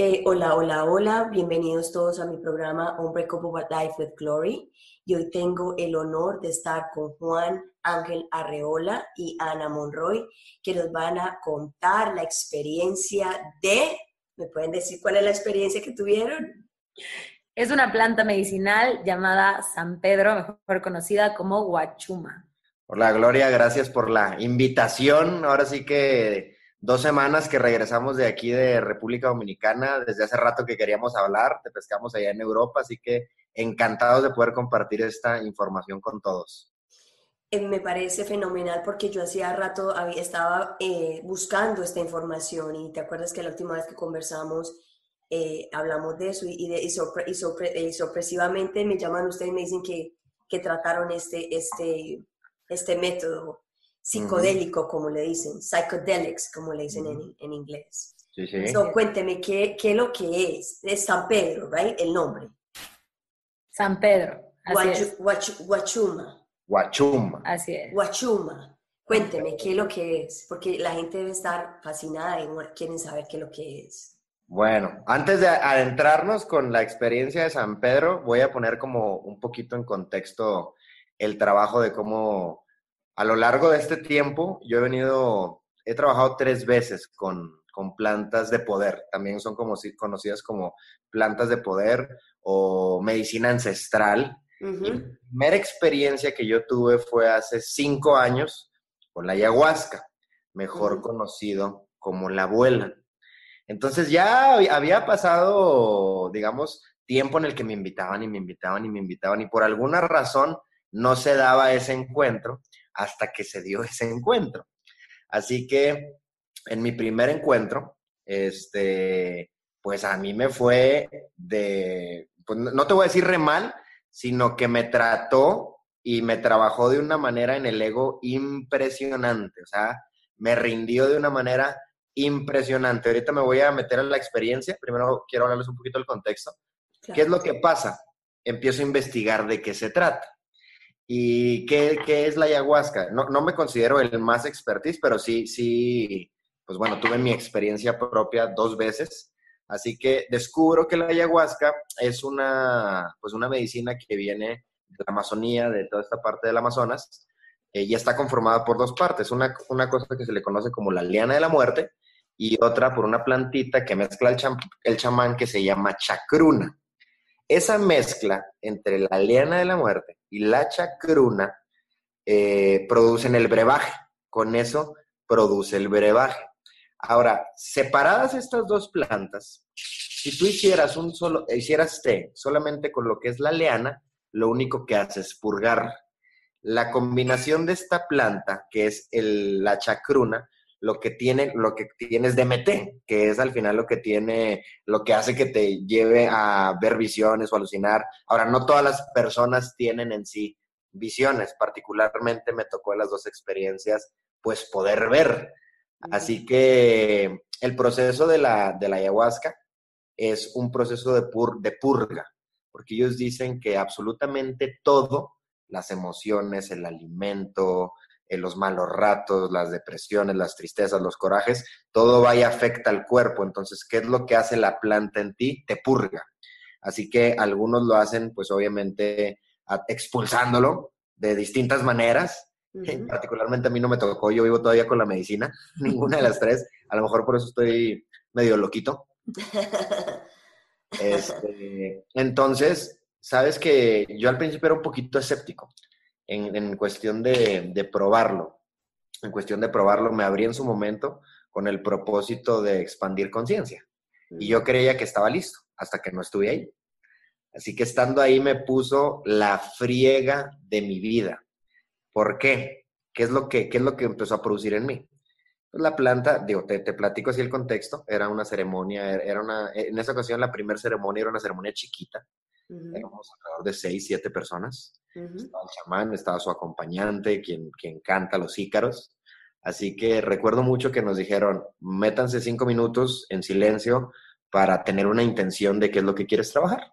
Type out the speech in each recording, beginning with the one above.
Eh, hola, hola, hola, bienvenidos todos a mi programa Unbreakable Life with Glory. Y hoy tengo el honor de estar con Juan Ángel Arreola y Ana Monroy, que nos van a contar la experiencia de, ¿me pueden decir cuál es la experiencia que tuvieron? Es una planta medicinal llamada San Pedro, mejor conocida como guachuma. Hola Gloria, gracias por la invitación. Ahora sí que dos semanas que regresamos de aquí de República Dominicana. Desde hace rato que queríamos hablar, te pescamos allá en Europa, así que encantados de poder compartir esta información con todos. Eh, me parece fenomenal porque yo hacía rato estaba eh, buscando esta información y te acuerdas que la última vez que conversamos eh, hablamos de eso y, de, y, sorpresivamente me llaman ustedes y me dicen que, que trataron este, este, este método psicodélico, como le dicen, psychedelics, como le dicen en, en, inglés. Sí, sí. cuénteme, ¿qué, ¿qué es lo que es? Es San Pedro, ¿right? El nombre. San Pedro. Guachuma. Guachuma. Así es. Guachuma. Cuénteme, ¿qué es lo que es? Porque la gente debe estar fascinada y quieren saber qué es lo que es. Bueno, antes de adentrarnos con la experiencia de San Pedro, voy a poner como un poquito en contexto el trabajo de cómo a lo largo de este tiempo, yo he venido, he trabajado tres veces con, plantas de poder. También son como, conocidas como plantas de poder o medicina ancestral. La primera experiencia que yo tuve fue hace cinco años con la ayahuasca, mejor conocido como la abuela. Entonces ya había pasado, digamos, tiempo en el que me invitaban y me invitaban y me invitaban y por alguna razón no se daba ese encuentro hasta que se dio ese encuentro. Así que en mi primer encuentro, este, pues a mí me fue de, pues no te voy a decir re mal, sino que me trató y me trabajó de una manera en el ego impresionante, o sea, me rindió de una manera impresionante. Ahorita me voy a meter en la experiencia, primero quiero hablarles un poquito del contexto. ¿Qué es lo que pasa? Empiezo a investigar de qué se trata. ¿Y qué, es la ayahuasca? No, no, me considero el más expertise, pero sí, sí, pues bueno, tuve mi experiencia propia dos veces. Así que descubro que la ayahuasca es una, pues una medicina que viene de la Amazonía, de toda esta parte del Amazonas, eh, y está conformada por dos partes. Una, una cosa que se le conoce como la liana de la muerte y otra por una plantita que mezcla el, el chamán que se llama chacruna. Esa mezcla entre la liana de la muerte y la chacruna eh, producen el brebaje. Con eso produce el brebaje. Ahora, separadas estas dos plantas, si tú hicieras un solo, hicieras té solamente con lo que es la liana, lo único que hace es purgar. La combinación de esta planta, que es la chacruna, lo que tiene, lo que tienes DMT, que es al final lo que tiene, lo que hace que te lleve a ver visiones o alucinar. Ahora, no todas las personas tienen en sí visiones, particularmente me tocó en las dos experiencias, pues poder ver. Así que el proceso de la, de la ayahuasca es un proceso de, pur, de purga, porque ellos dicen que absolutamente todo, las emociones, el alimento, en los malos ratos, las depresiones, las tristezas, los corajes, todo va y afecta al cuerpo. Entonces, ¿qué es lo que hace la planta en ti? Te purga. Así que algunos lo hacen, pues obviamente, expulsándolo de distintas maneras. Particularmente a mí no me tocó, yo vivo todavía con la medicina, ninguna de las tres. A lo mejor por eso estoy medio loquito. Este, entonces, sabes que yo al principio era un poquito escéptico en, cuestión de, probarlo. En cuestión de probarlo, me abrí en su momento con el propósito de expandir conciencia. Y yo creía que estaba listo hasta que no estuve ahí. Así que estando ahí me puso la friega de mi vida. ¿Por qué? ¿Qué es lo que, qué es lo que empezó a producir en mí? Pues la planta, digo, te, te, platico así el contexto, era una ceremonia, era una, en esa ocasión la primera ceremonia era una ceremonia chiquita, éramos alrededor de seis, siete personas, estaba el chamán, estaba su acompañante, quien, quien canta los ícaros. Así que recuerdo mucho que nos dijeron, métanse cinco minutos en silencio para tener una intención de qué es lo que quieres trabajar.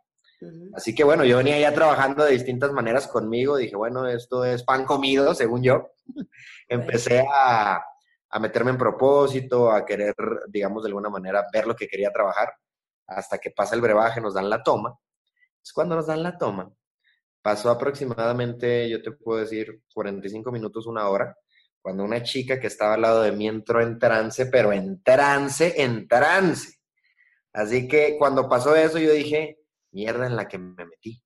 Así que bueno, yo venía ya trabajando de distintas maneras conmigo, dije, bueno, esto es pan comido, según yo. Empecé a, a, meterme en propósito, a querer, digamos, de alguna manera ver lo que quería trabajar. hasta que pasa el brebaje, nos dan la toma. Es cuando nos dan la toma, pasó aproximadamente, yo te puedo decir, 45 minutos, una hora, cuando una chica que estaba al lado de mí entró en trance, pero en trance, en trance. Así que cuando pasó eso, yo dije, mierda en la que me metí.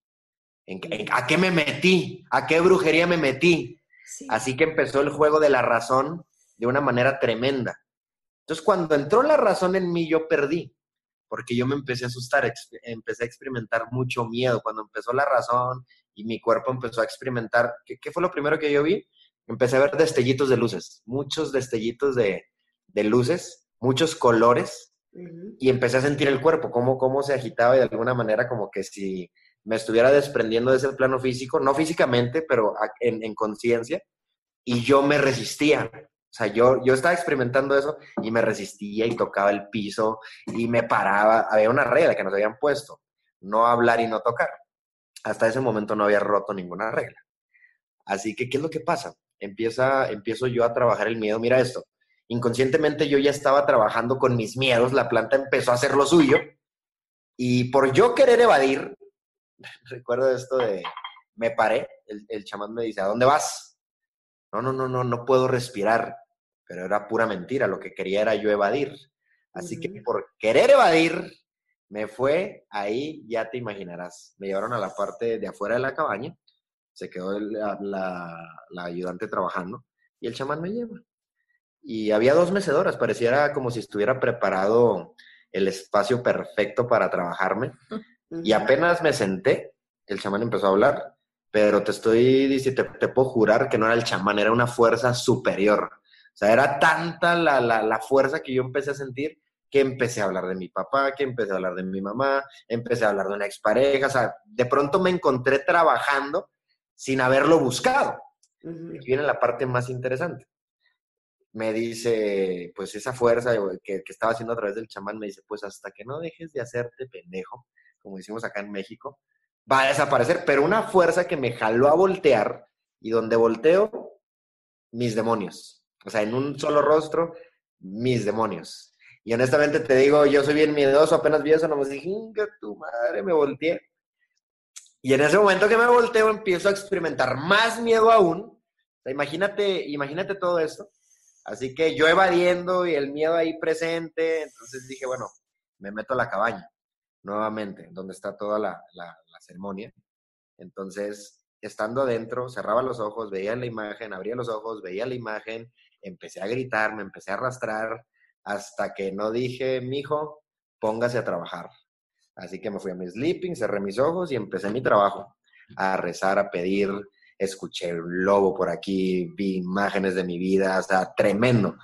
¿A qué me metí? ¿A qué brujería me metí? Así que empezó el juego de la razón de una manera tremenda. Entonces, cuando entró la razón en mí, yo perdí, porque yo me empecé a asustar, empecé a experimentar mucho miedo. Cuando empezó la razón y mi cuerpo empezó a experimentar, ¿qué, fue lo primero que yo vi? Empecé a ver destellitos de luces, muchos destellitos de, luces, muchos colores, y empecé a sentir el cuerpo, cómo, cómo se agitaba y de alguna manera como que si me estuviera desprendiendo de ese plano físico, no físicamente, pero en, conciencia, y yo me resistía. O sea, yo, yo estaba experimentando eso y me resistía y tocaba el piso y me paraba. Había una regla que nos habían puesto, no hablar y no tocar. Hasta ese momento no había roto ninguna regla. Así que, ¿qué es lo que pasa? Empieza, empiezo yo a trabajar el miedo. Mira esto, inconscientemente yo ya estaba trabajando con mis miedos, la planta empezó a hacer lo suyo y por yo querer evadir, recuerdo esto de, me paré, el, chamán me dice, ¿a dónde vas? No, no, no, no, no puedo respirar, pero era pura mentira, lo que quería era yo evadir. Así que por querer evadir, me fue ahí, ya te imaginarás. Me llevaron a la parte de afuera de la cabaña, se quedó la, la, ayudante trabajando y el chamán me lleva. Y había dos mecedoras, pareciera como si estuviera preparado el espacio perfecto para trabajarme. Y apenas me senté, el chamán empezó a hablar, pero te estoy diciendo, te, puedo jurar que no era el chamán, era una fuerza superior. O sea, era tanta la, la, la, fuerza que yo empecé a sentir que empecé a hablar de mi papá, que empecé a hablar de mi mamá, empecé a hablar de una expareja. O sea, de pronto me encontré trabajando sin haberlo buscado. Y viene la parte más interesante. Me dice, pues esa fuerza que, que estaba haciendo a través del chamán, me dice, pues hasta que no dejes de hacerte pendejo, como decimos acá en México, va a desaparecer, pero una fuerza que me jaló a voltear y donde volteo, mis demonios. O sea, en un solo rostro, mis demonios. Y honestamente te digo, yo soy bien miedoso, apenas vi eso, no me dije, tu madre, me volteé. Y en ese momento que me volteo, empiezo a experimentar más miedo aún. O sea, imagínate, imagínate todo esto. Así que yo evadiendo y el miedo ahí presente, entonces dije, bueno, me meto a la cabaña nuevamente, donde está toda la, ceremonia. Entonces, estando adentro, cerraba los ojos, veía la imagen, abría los ojos, veía la imagen, empecé a gritar, me empecé a arrastrar, hasta que no dije, mijo, póngase a trabajar. Así que me fui a mi sleeping, cerré mis ojos y empecé mi trabajo, a rezar, a pedir, escuché un lobo por aquí, vi imágenes de mi vida, o sea, tremendo.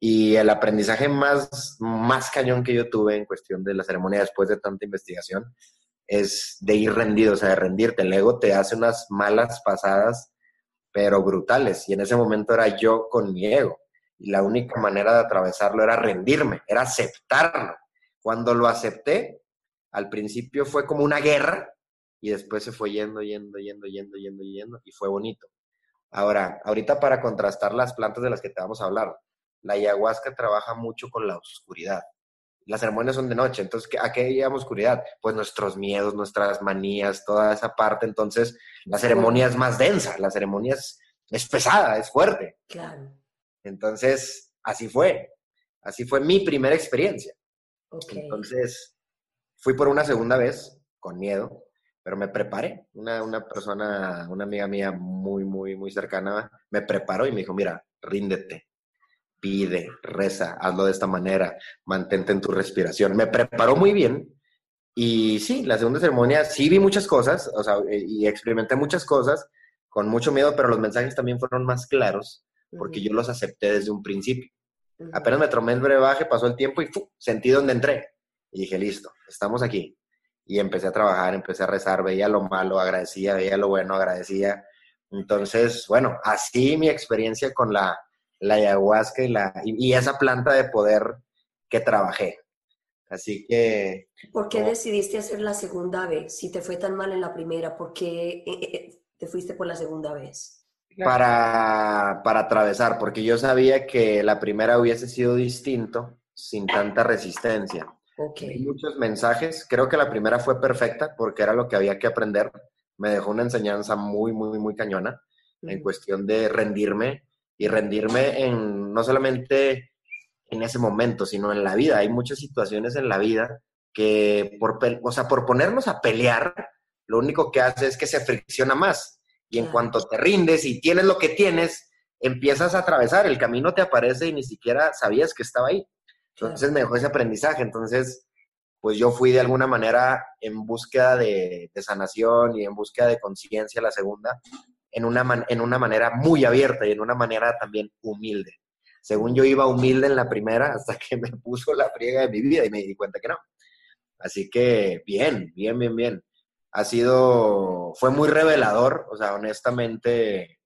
Y el aprendizaje más, más cañón que yo tuve en cuestión de la ceremonia después de tanta investigación es de ir rendido, o sea, de rendirte. El ego te hace unas malas pasadas, pero brutales. Y en ese momento era yo con mi ego. Y la única manera de atravesarlo era rendirme, era aceptarlo. Cuando lo acepté, al principio fue como una guerra y después se fue yendo, yendo, yendo, yendo, yendo, yendo y fue bonito. Ahora, ahorita para contrastar las plantas de las que te vamos a hablar, la ayahuasca trabaja mucho con la oscuridad. Las ceremonias son de noche, entonces, ¿a qué llamamos oscuridad? Pues nuestros miedos, nuestras manías, toda esa parte. Entonces, la ceremonia es más densa, la ceremonia es, pesada, es fuerte. Claro. Entonces, así fue. Así fue mi primera experiencia. Entonces, fui por una segunda vez con miedo, pero me preparé. Una, una persona, una amiga mía muy, muy, muy cercana, me preparó y me dijo, mira, ríndete pide, reza, hazlo de esta manera, mantente en tu respiración. Me preparó muy bien y sí, la segunda ceremonia sí vi muchas cosas, o sea, y experimenté muchas cosas con mucho miedo, pero los mensajes también fueron más claros porque yo los acepté desde un principio. Apenas me tomé el brebaje, pasó el tiempo y sentí donde entré. Y dije, listo, estamos aquí. Y empecé a trabajar, empecé a rezar, veía lo malo, agradecía, veía lo bueno, agradecía. Entonces, bueno, así mi experiencia con la, la ayahuasca y, la, y, esa planta de poder que trabajé. Así que... ¿Por qué decidiste hacer la segunda vez? Si te fue tan mal en la primera, ¿por qué eh, eh, eh, te fuiste por la segunda vez? Para, para atravesar, porque yo sabía que la primera hubiese sido distinto sin tanta resistencia. Okay. muchos mensajes. Creo que la primera fue perfecta porque era lo que había que aprender. Me dejó una enseñanza muy, muy, muy cañona en cuestión de rendirme y rendirme en no solamente en ese momento, sino en la vida. Hay muchas situaciones en la vida que por, o sea, por ponernos a pelear, lo único que hace es que se fricciona más. Y en cuanto te rindes y tienes lo que tienes, empiezas a atravesar, el camino te aparece y ni siquiera sabías que estaba ahí. Entonces me dejó ese aprendizaje. Entonces, pues yo fui de alguna manera en búsqueda de, sanación y en búsqueda de conciencia la segunda, en una, en una manera muy abierta y en una manera también humilde. Según yo iba humilde en la primera, hasta que me puso la friega de mi vida y me di cuenta que no. Así que bien, bien, bien, bien. Ha sido, fue muy revelador, o sea, honestamente,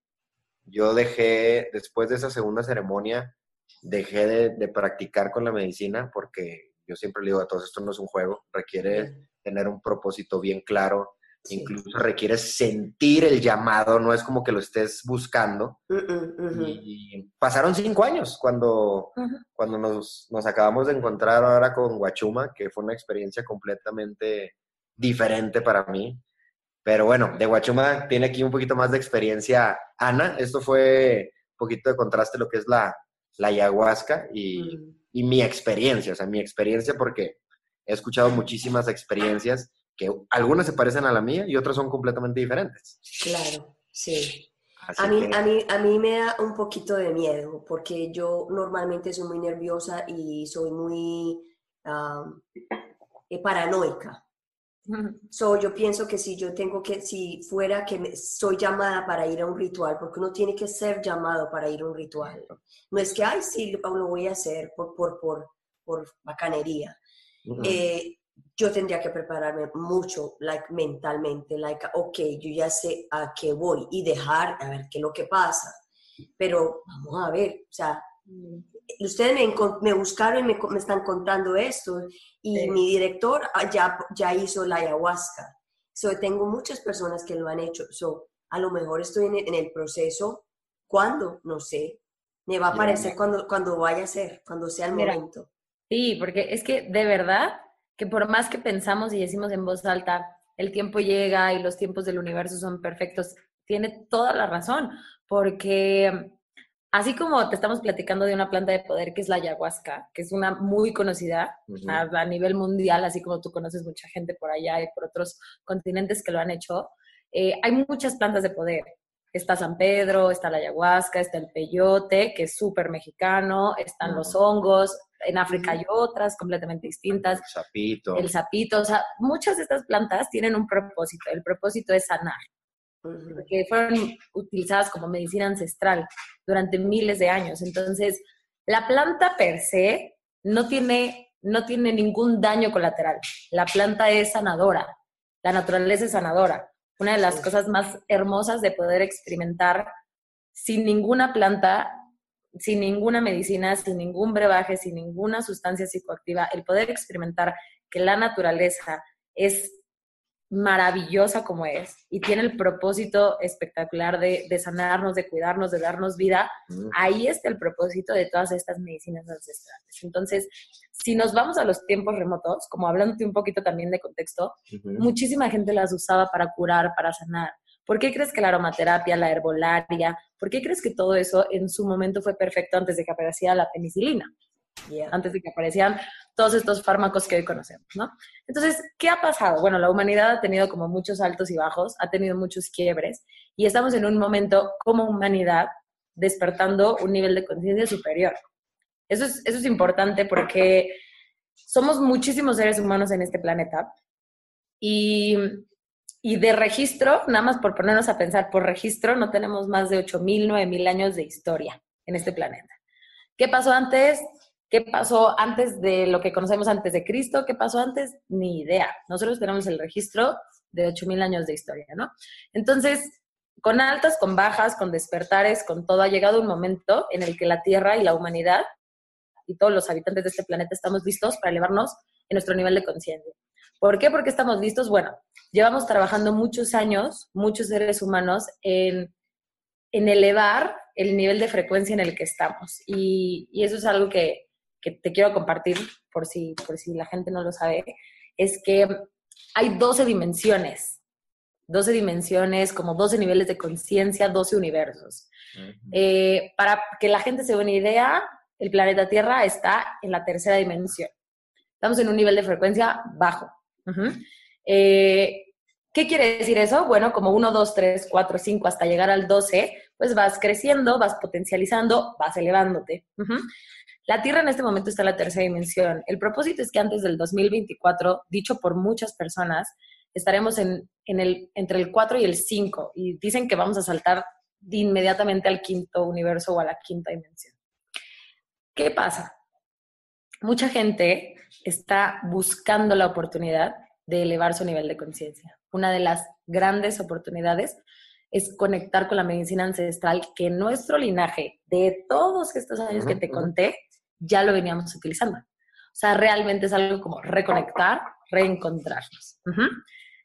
yo dejé, después de esa segunda ceremonia, dejé de, practicar con la medicina porque yo siempre le digo a todos, esto no es un juego, requiere tener un propósito bien claro, incluso requiere sentir el llamado, no es como que lo estés buscando. Mm, mm, y pasaron cinco años cuando, cuando nos, nos, acabamos de encontrar ahora con Guachuma, que fue una experiencia completamente diferente para mí. Pero bueno, de Guachuma tiene aquí un poquito más de experiencia Ana. Esto fue un poquito de contraste lo que es la, la ayahuasca y, y, mi experiencia, o sea, mi experiencia porque he escuchado muchísimas experiencias que algunas se parecen a la mía y otras son completamente diferentes. Claro, sí. a mí, a, mí, a mí me da un poquito de miedo porque yo normalmente soy muy nerviosa y soy muy eh, paranoica. So, yo pienso que si yo tengo que, si fuera que soy llamada para ir a un ritual, porque uno tiene que ser llamado para ir a un ritual. No es que, ay, sí, lo voy a hacer por, por, por, por bacanería. eh, yo tendría que prepararme mucho, like, mentalmente, like, ok, yo ya sé a qué voy y dejar a ver qué es lo que pasa. Pero vamos a ver, o sea, mm. ustedes me, me buscaron y me, me, están contando esto y mi director ah, ya, ya hizo la ayahuasca. So, tengo muchas personas que lo han hecho. So, a lo mejor estoy en el, proceso. ¿Cuándo? No sé. Me va a aparecer cuando, cuando vaya a ser, cuando sea el momento. Sí, porque es que de verdad que por más que pensamos y decimos en voz alta, el tiempo llega y los tiempos del universo son perfectos, tiene toda la razón, porque así como te estamos platicando de una planta de poder que es la ayahuasca, que es una muy conocida a, nivel mundial, así como tú conoces mucha gente por allá y por otros continentes que lo han hecho, eh, hay muchas plantas de poder. Está San Pedro, está la ayahuasca, está el peyote, que es súper mexicano, están los hongos, en África hay otras completamente distintas. El sapito. El sapito, o sea, muchas de estas plantas tienen un propósito, el propósito es sanar, porque fueron utilizadas como medicina ancestral durante miles de años. Entonces, la planta per se no tiene, no tiene ningún daño colateral. La planta es sanadora, la naturaleza es sanadora. Una de las cosas más hermosas de poder experimentar sin ninguna planta sin ninguna medicina, sin ningún brebaje, sin ninguna sustancia psicoactiva, el poder experimentar que la naturaleza es maravillosa como es y tiene el propósito espectacular de, sanarnos, de cuidarnos, de darnos vida, ahí está el propósito de todas estas medicinas ancestrales. Entonces, si nos vamos a los tiempos remotos, como hablándote un poquito también de contexto, muchísima gente las usaba para curar, para sanar. ¿Por qué crees que la aromaterapia, la herbolaria, por qué crees que todo eso en su momento fue perfecto antes de que apareciera la penicilina? Antes de que aparecieran todos estos fármacos que hoy conocemos, ¿no? Entonces, ¿qué ha pasado? Bueno, la humanidad ha tenido como muchos altos y bajos, ha tenido muchos quiebres y estamos en un momento como humanidad despertando un nivel de conciencia superior. Eso es, eso es importante porque somos muchísimos seres humanos en este planeta y y de registro, nada más por ponernos a pensar, por registro no tenemos más de 8.000, 9.000 años de historia en este planeta. ¿Qué pasó antes? ¿Qué pasó antes de lo que conocemos antes de Cristo? ¿Qué pasó antes? Ni idea. Nosotros tenemos el registro de 8.000 años de historia, ¿no? Entonces, con altas, con bajas, con despertares, con todo, ha llegado un momento en el que la Tierra y la humanidad y todos los habitantes de este planeta estamos listos para elevarnos en nuestro nivel de conciencia. ¿Por qué? Porque estamos listos. Bueno, llevamos trabajando muchos años, muchos seres humanos, en, elevar el nivel de frecuencia en el que estamos. Y, eso es algo que, que te quiero compartir por si, por si la gente no lo sabe, es que hay 12 dimensiones, 12 dimensiones, como 12 niveles de conciencia, 12 universos. Eh, para que la gente se dé una idea, el planeta Tierra está en la tercera dimensión. Estamos en un nivel de frecuencia bajo. Eh, ¿Qué quiere decir eso? Bueno, como 1, 2, 3, 4, 5 hasta llegar al 12, pues vas creciendo, vas potencializando, vas elevándote. La Tierra en este momento está en la tercera dimensión. El propósito es que antes del 2024, dicho por muchas personas, estaremos en, entre el 4 y el 5 y dicen que vamos a saltar inmediatamente al quinto universo o a la quinta dimensión. ¿Qué pasa? Mucha gente está buscando la oportunidad de elevar su nivel de conciencia. Una de las grandes oportunidades es conectar con la medicina ancestral que nuestro linaje de todos estos años que te conté ya lo veníamos utilizando. O sea, realmente es algo como reconectar, reencontrarnos.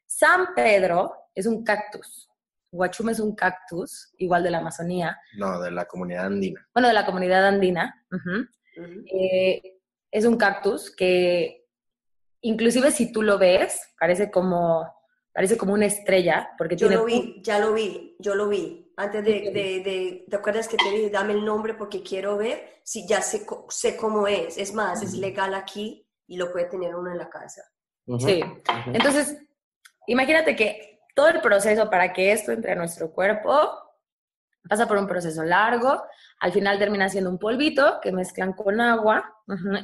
San Pedro es un cactus. Huachuma es un cactus, igual de la Amazonía. No, de la comunidad andina. Bueno, de la comunidad andina. Eh, es un cactus que inclusive si tú lo ves, parece como, parece como una estrella. Porque yo lo vi, ya lo vi, yo lo vi. Antes de, de, ¿te acuerdas que te dije, dame el nombre porque quiero ver? Sí, ya sé, sé cómo es. Es más, es legal aquí y lo puede tener uno en la casa. Sí. Entonces, imagínate que todo el proceso para que esto entre a nuestro cuerpo pasa por un proceso largo, al final termina siendo un polvito que mezclan con agua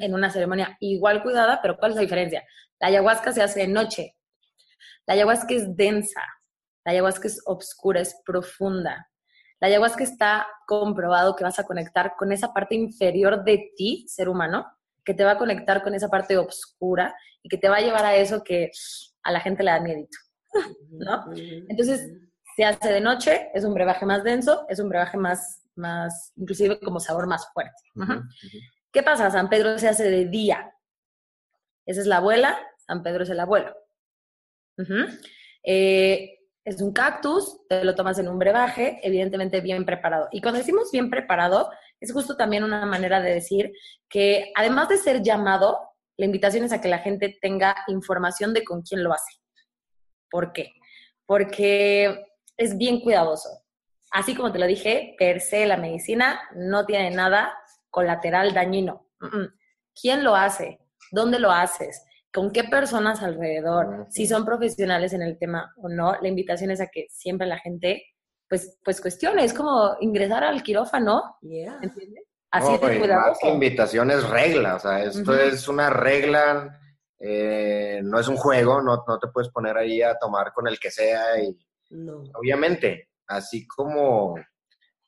en una ceremonia igual cuidada, pero ¿cuál es la diferencia? La ayahuasca se hace de noche, la ayahuasca es densa, la ayahuasca es obscura, es profunda. La ayahuasca está comprobado que vas a conectar con esa parte inferior de ti, ser humano, que te va a conectar con esa parte oscura y que te va a llevar a eso que a la gente le da miedo, ¿no? Entonces, se hace de noche, es un brebaje más denso, es un brebaje más, más inclusive como sabor más fuerte. ¿Qué pasa? San Pedro se hace de día. Esa es la abuela, San Pedro es el abuelo. Eh, es un cactus, te lo tomas en un brebaje, evidentemente bien preparado. Y cuando decimos bien preparado, es justo también una manera de decir que además de ser llamado, la invitación es a que la gente tenga información de con quién lo hace. ¿Por qué? Porque es bien cuidadoso. Así como te lo dije, per se la medicina no tiene nada colateral dañino. ¿Quién lo hace? ¿Dónde lo haces? ¿Con qué personas alrededor? Si son profesionales en el tema o no, la invitación es a que siempre la gente pues, pues cuestione. Es como ingresar al quirófano, ¿entiendes? Así de cuidadoso. La invitación es regla, o sea, esto es una regla, eh, no es un juego, no, no te puedes poner ahí a tomar con el que sea y no. Obviamente, así como,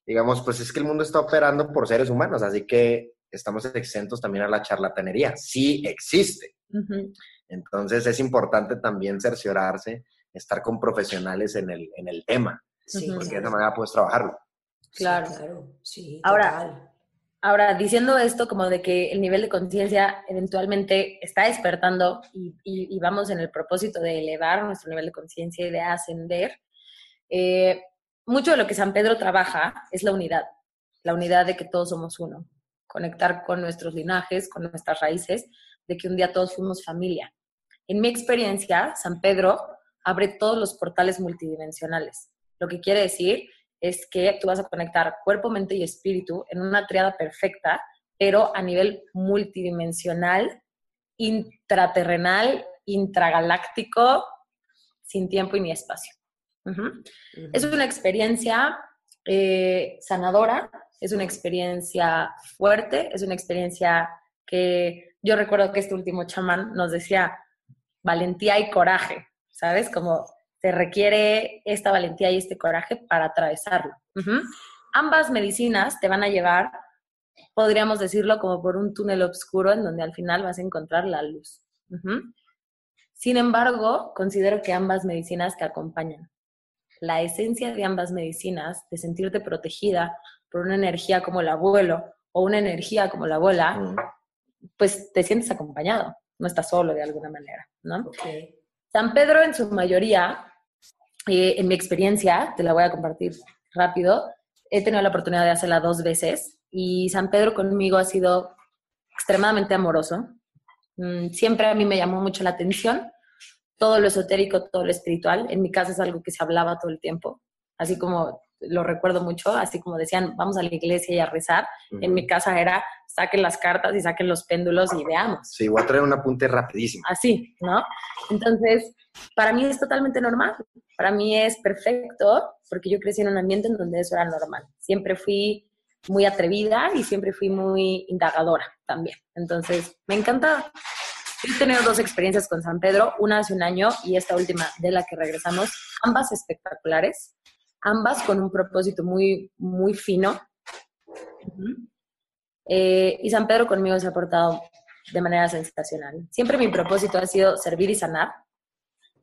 digamos, pues es que el mundo está operando por seres humanos, así que estamos exentos también a la charlatanería. Sí existe. Entonces es importante también cerciorarse, estar con profesionales en el, en el tema, porque de esa manera puedes trabajarlo. Claro, claro. sí. Ahora, ahora, diciendo esto como de que el nivel de conciencia eventualmente está despertando y, y, vamos en el propósito de elevar nuestro nivel de conciencia y de ascender, eh, mucho de lo que San Pedro trabaja es la unidad, la unidad de que todos somos uno, conectar con nuestros linajes, con nuestras raíces, de que un día todos fuimos familia. En mi experiencia, San Pedro abre todos los portales multidimensionales. Lo que quiere decir es que tú vas a conectar cuerpo, mente y espíritu en una triada perfecta, pero a nivel multidimensional, intraterrenal, intragaláctico, sin tiempo y ni espacio. Es una experiencia eh, sanadora, es una experiencia fuerte, es una experiencia que yo recuerdo que este último chamán nos decía valentía y coraje, ¿sabes? Como se requiere esta valentía y este coraje para atravesarlo. Ambas medicinas te van a llevar, podríamos decirlo, como por un túnel oscuro en donde al final vas a encontrar la luz. Sin embargo, considero que ambas medicinas te acompañan la esencia de ambas medicinas, de sentirte protegida por una energía como el abuelo o una energía como la abuela, mm. pues te sientes acompañado, no estás solo de alguna manera, ¿no? San Pedro en su mayoría, eh, en mi experiencia, te la voy a compartir rápido, he tenido la oportunidad de hacerla dos veces y San Pedro conmigo ha sido extremadamente amoroso. Mm, siempre a mí me llamó mucho la atención todo lo esotérico, todo lo espiritual. En mi casa es algo que se hablaba todo el tiempo, así como lo recuerdo mucho, así como decían, vamos a la iglesia y a rezar. En mi casa era, saquen las cartas y saquen los péndulos y veamos. Sí, voy a traer un apunte rapidísimo. Así, ¿no? Entonces, para mí es totalmente normal. Para mí es perfecto porque yo crecí en un ambiente en donde eso era normal. Siempre fui muy atrevida y siempre fui muy indagadora también. Entonces, me encantaba. He tenido dos experiencias con San Pedro, una hace un año y esta última de la que regresamos, ambas espectaculares, ambas con un propósito muy, muy fino. Eh, y San Pedro conmigo se ha portado de manera sensacional. Siempre mi propósito ha sido servir y sanar.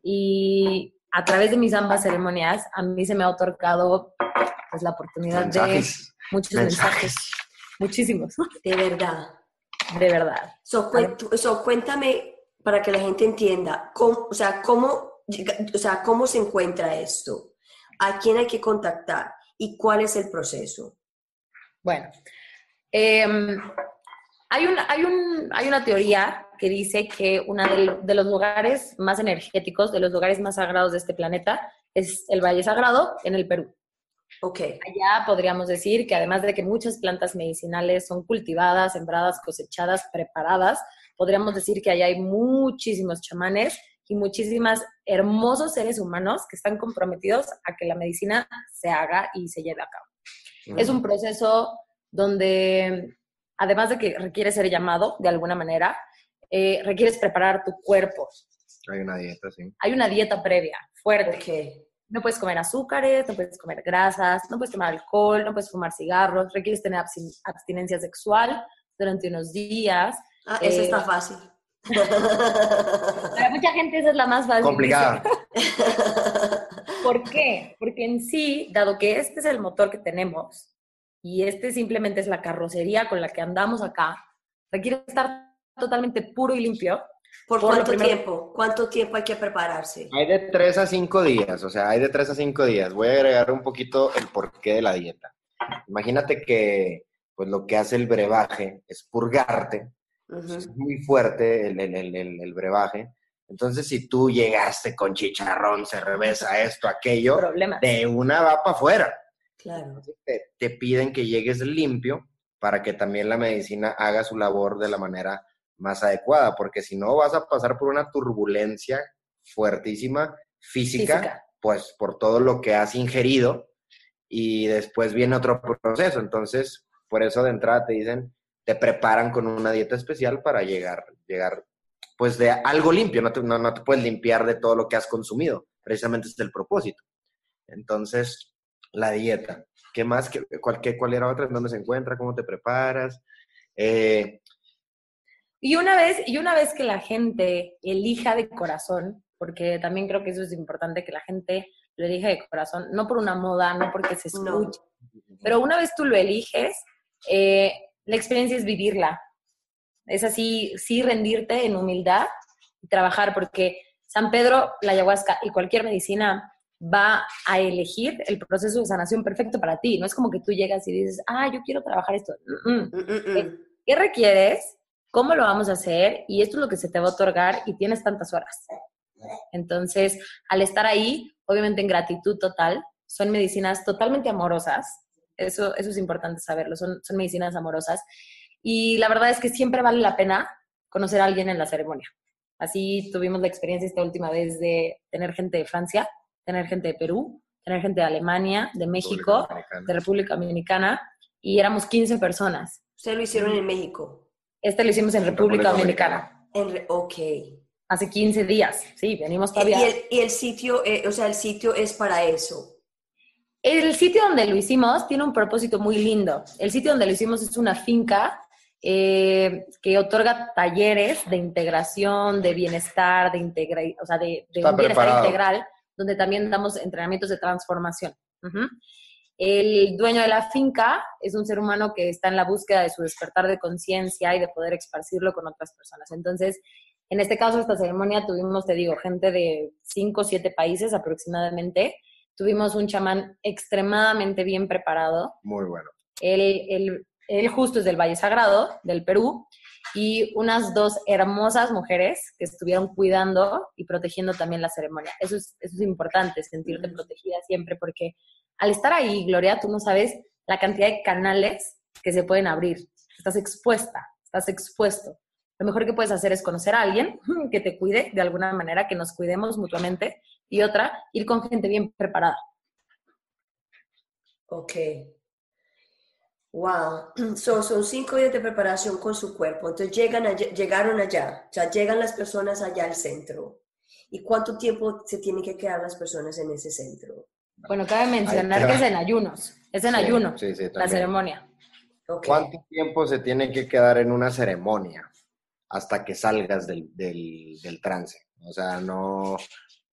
Y a través de mis ambas ceremonias, a mí se me ha otorgado pues, la oportunidad de muchos mensajes. Muchísimos. De verdad. De verdad. So, cuéntame para que la gente entienda, cómo, o, sea, cómo, o sea, cómo se encuentra esto, a quién hay que contactar y cuál es el proceso. Bueno, em, hay, hay, un, hay una teoría que dice que uno de, los lugares más energéticos, de los lugares más sagrados de este planeta, es el Valle Sagrado en el Perú. Ok. Allá podríamos decir que además de que muchas plantas medicinales son cultivadas, sembradas, cosechadas, preparadas, podríamos decir que allá hay muchísimos chamanes y muchísimas hermosos seres humanos que están comprometidos a que la medicina se haga y se lleve a cabo. Es un proceso donde, además de que requiere ser llamado de alguna manera, eh, requieres preparar tu cuerpo. Hay una dieta, sí. Hay una dieta previa, fuerte. No puedes comer azúcares, no puedes comer grasas, no puedes tomar alcohol, no puedes fumar cigarros, requieres tener abstinencia sexual durante unos días. Ah, eso está eh, fácil. Para mucha gente esa es la más fácil. Complicada. ¿Por qué? Porque en sí, dado que este es el motor que tenemos y este simplemente es la carrocería con la que andamos acá, requiere estar totalmente puro y limpio. ¿Por, cuánto tiempo? ¿Cuánto tiempo hay que prepararse? Hay de tres a cinco días, o sea, hay de tres a cinco días. Voy a agregar un poquito el porqué de la dieta. Imagínate que pues lo que hace el brebaje es purgarte. Es muy fuerte el, el, el, el, brebaje. Entonces, si tú llegaste con chicharrón, cerveza, esto, aquello, de una va para afuera. Claro. Te, te, piden que llegues limpio para que también la medicina haga su labor de la manera más adecuada, porque si no vas a pasar por una turbulencia fuertísima física, pues por todo lo que has ingerido y después viene otro proceso. Entonces, por eso de entrada te dicen, te preparan con una dieta especial para llegar, llegar pues de algo limpio, no te, no, te puedes limpiar de todo lo que has consumido, precisamente es el propósito. Entonces, la dieta. ¿Qué más? ¿Qué, cuál, qué, ¿Cuál era otra? ¿Dónde se encuentra? ¿Cómo te preparas? Eh, y una vez, y una vez que la gente elija de corazón, porque también creo que eso es importante, que la gente lo elija de corazón, no por una moda, no porque se escuche, pero una vez tú lo eliges, eh, la experiencia es vivirla. Es así, sí rendirte en humildad y trabajar, porque San Pedro, la ayahuasca y cualquier medicina va a elegir el proceso de sanación perfecto para ti. No es como que tú llegas y dices, ah, yo quiero trabajar esto. ¿Qué requieres? Cómo lo vamos a hacer y esto es lo que se te va a otorgar y tienes tantas horas. Entonces, al estar ahí, obviamente en gratitud total, son medicinas totalmente amorosas. Eso, eso es importante saberlo, son, son medicinas amorosas. Y la verdad es que siempre vale la pena conocer a alguien en la ceremonia. Así tuvimos la experiencia esta última vez de tener gente de Francia, tener gente de Perú, tener gente de Alemania, de México, de República Dominicana, y éramos 15 personas. Ustedes lo hicieron en México. Este lo hicimos en República, Dominicana. En ok. Hace 15 días, sí, venimos todavía. ¿Y el, y el sitio, eh, o sea, el sitio es para eso? El sitio donde lo hicimos tiene un propósito muy lindo. El sitio donde lo hicimos es una finca eh, que otorga talleres de integración, de bienestar, de, integra o sea, de, bienestar integral, donde también damos entrenamientos de transformación. El dueño de la finca es un ser humano que está en la búsqueda de su despertar de conciencia y de poder esparcirlo con otras personas. Entonces, en este caso, esta ceremonia tuvimos, te digo, gente de cinco o siete países aproximadamente. Tuvimos un chamán extremadamente bien preparado. Muy bueno. Él, él, él justo es del Valle Sagrado, del Perú, y unas dos hermosas mujeres que estuvieron cuidando y protegiendo también la ceremonia. Eso es, eso es importante, sentirte protegida siempre, porque al estar ahí, Gloria, tú no sabes la cantidad de canales que se pueden abrir. Estás expuesta, estás expuesto. Lo mejor que puedes hacer es conocer a alguien que te cuide de alguna manera, que nos cuidemos mutuamente, y otra, ir con gente bien preparada. Ok. Wow. son cinco días de preparación con su cuerpo. Entonces llegan llegaron allá, o sea, llegan las personas allá al centro. ¿Y cuánto tiempo se tienen que quedar las personas en ese centro? Bueno, cabe mencionar que es en ayunos. Es en ayuno la ceremonia. ¿Cuánto tiempo se tiene que quedar en una ceremonia hasta que salgas del, del trance? O sea, no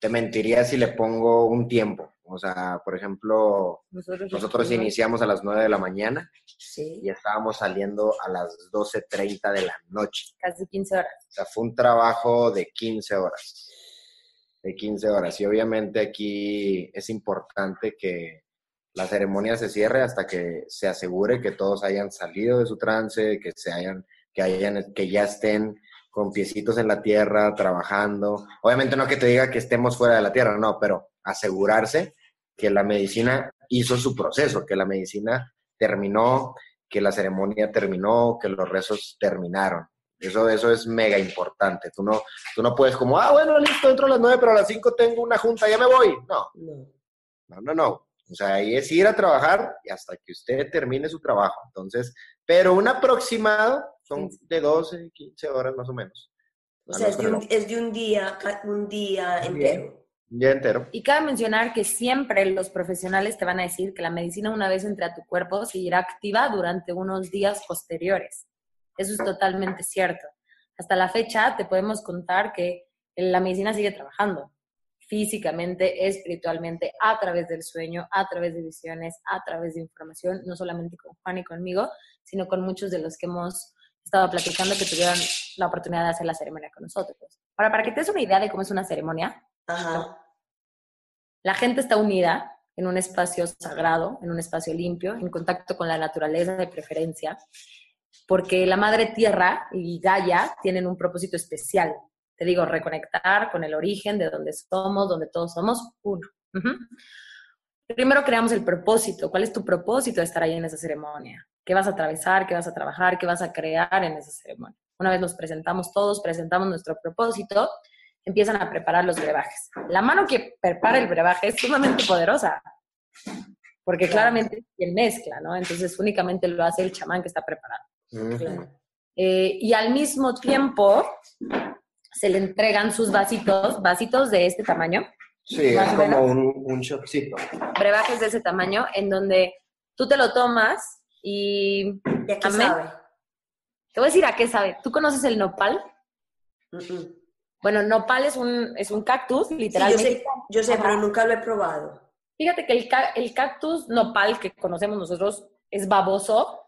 te mentiría si le pongo un tiempo. O sea, por ejemplo, nosotros, iniciamos a las 9 de la mañana y estábamos saliendo a las 12.30 de la noche. Casi 15 horas. O sea, fue un trabajo de 15 horas. De 15 horas. Y obviamente aquí es importante que la ceremonia se cierre hasta que se asegure que todos hayan salido de su trance, que se hayan, que hayan, que ya estén con piecitos en la tierra, trabajando. Obviamente no que te diga que estemos fuera de la tierra, no, pero asegurarse que la medicina hizo su proceso, que la medicina terminó, que la ceremonia terminó, que los rezos terminaron. Eso, eso es mega importante. Tú no, tú no puedes como, ah, bueno, listo, entro a las nueve, pero a las cinco tengo una junta, ya me voy. No, no, no, no. O sea, ahí es ir a trabajar y hasta que usted termine su trabajo. Entonces, pero un aproximado son de 12, 15 horas más o menos. O sea, es de, un, es de, un, día, un día entero día entero. Y cabe mencionar que siempre los profesionales te van a decir que la medicina una vez entre a tu cuerpo seguirá activa durante unos días posteriores. Eso es totalmente cierto. Hasta la fecha te podemos contar que la medicina sigue trabajando físicamente, espiritualmente, a través del sueño, a través de visiones, a través de información, no solamente con Juan y conmigo, sino con muchos de los que hemos estado platicando que tuvieron la oportunidad de hacer la ceremonia con nosotros. Ahora, para que te des una idea de cómo es una ceremonia, la gente está unida en un espacio sagrado, en un espacio limpio, en contacto con la naturaleza de preferencia, porque la madre tierra y Gaia tienen un propósito especial. Te digo, reconectar con el origen de donde somos, donde todos somos uno. Primero creamos el propósito. ¿Cuál es tu propósito de estar ahí en esa ceremonia? ¿Qué vas a atravesar? ¿Qué vas a trabajar? ¿Qué vas a crear en esa ceremonia? Una vez nos presentamos todos, presentamos nuestro propósito, empiezan a preparar los brebajes. La mano que prepara el brebaje es sumamente poderosa, porque claramente es quien mezcla, ¿no? Entonces únicamente lo hace el chamán que está preparado. Eh, y al mismo tiempo se le entregan sus vasitos, vasitos de este tamaño. Sí, es como un, un shotcito. Brebajes de ese tamaño, en donde tú te lo tomas y... ¿Y a qué sabe? Te voy a decir a qué sabe. ¿Tú conoces el nopal? Bueno, nopal es un, es un cactus, literalmente. yo sé, pero nunca lo he probado. Fíjate que el, el cactus nopal que conocemos nosotros es baboso,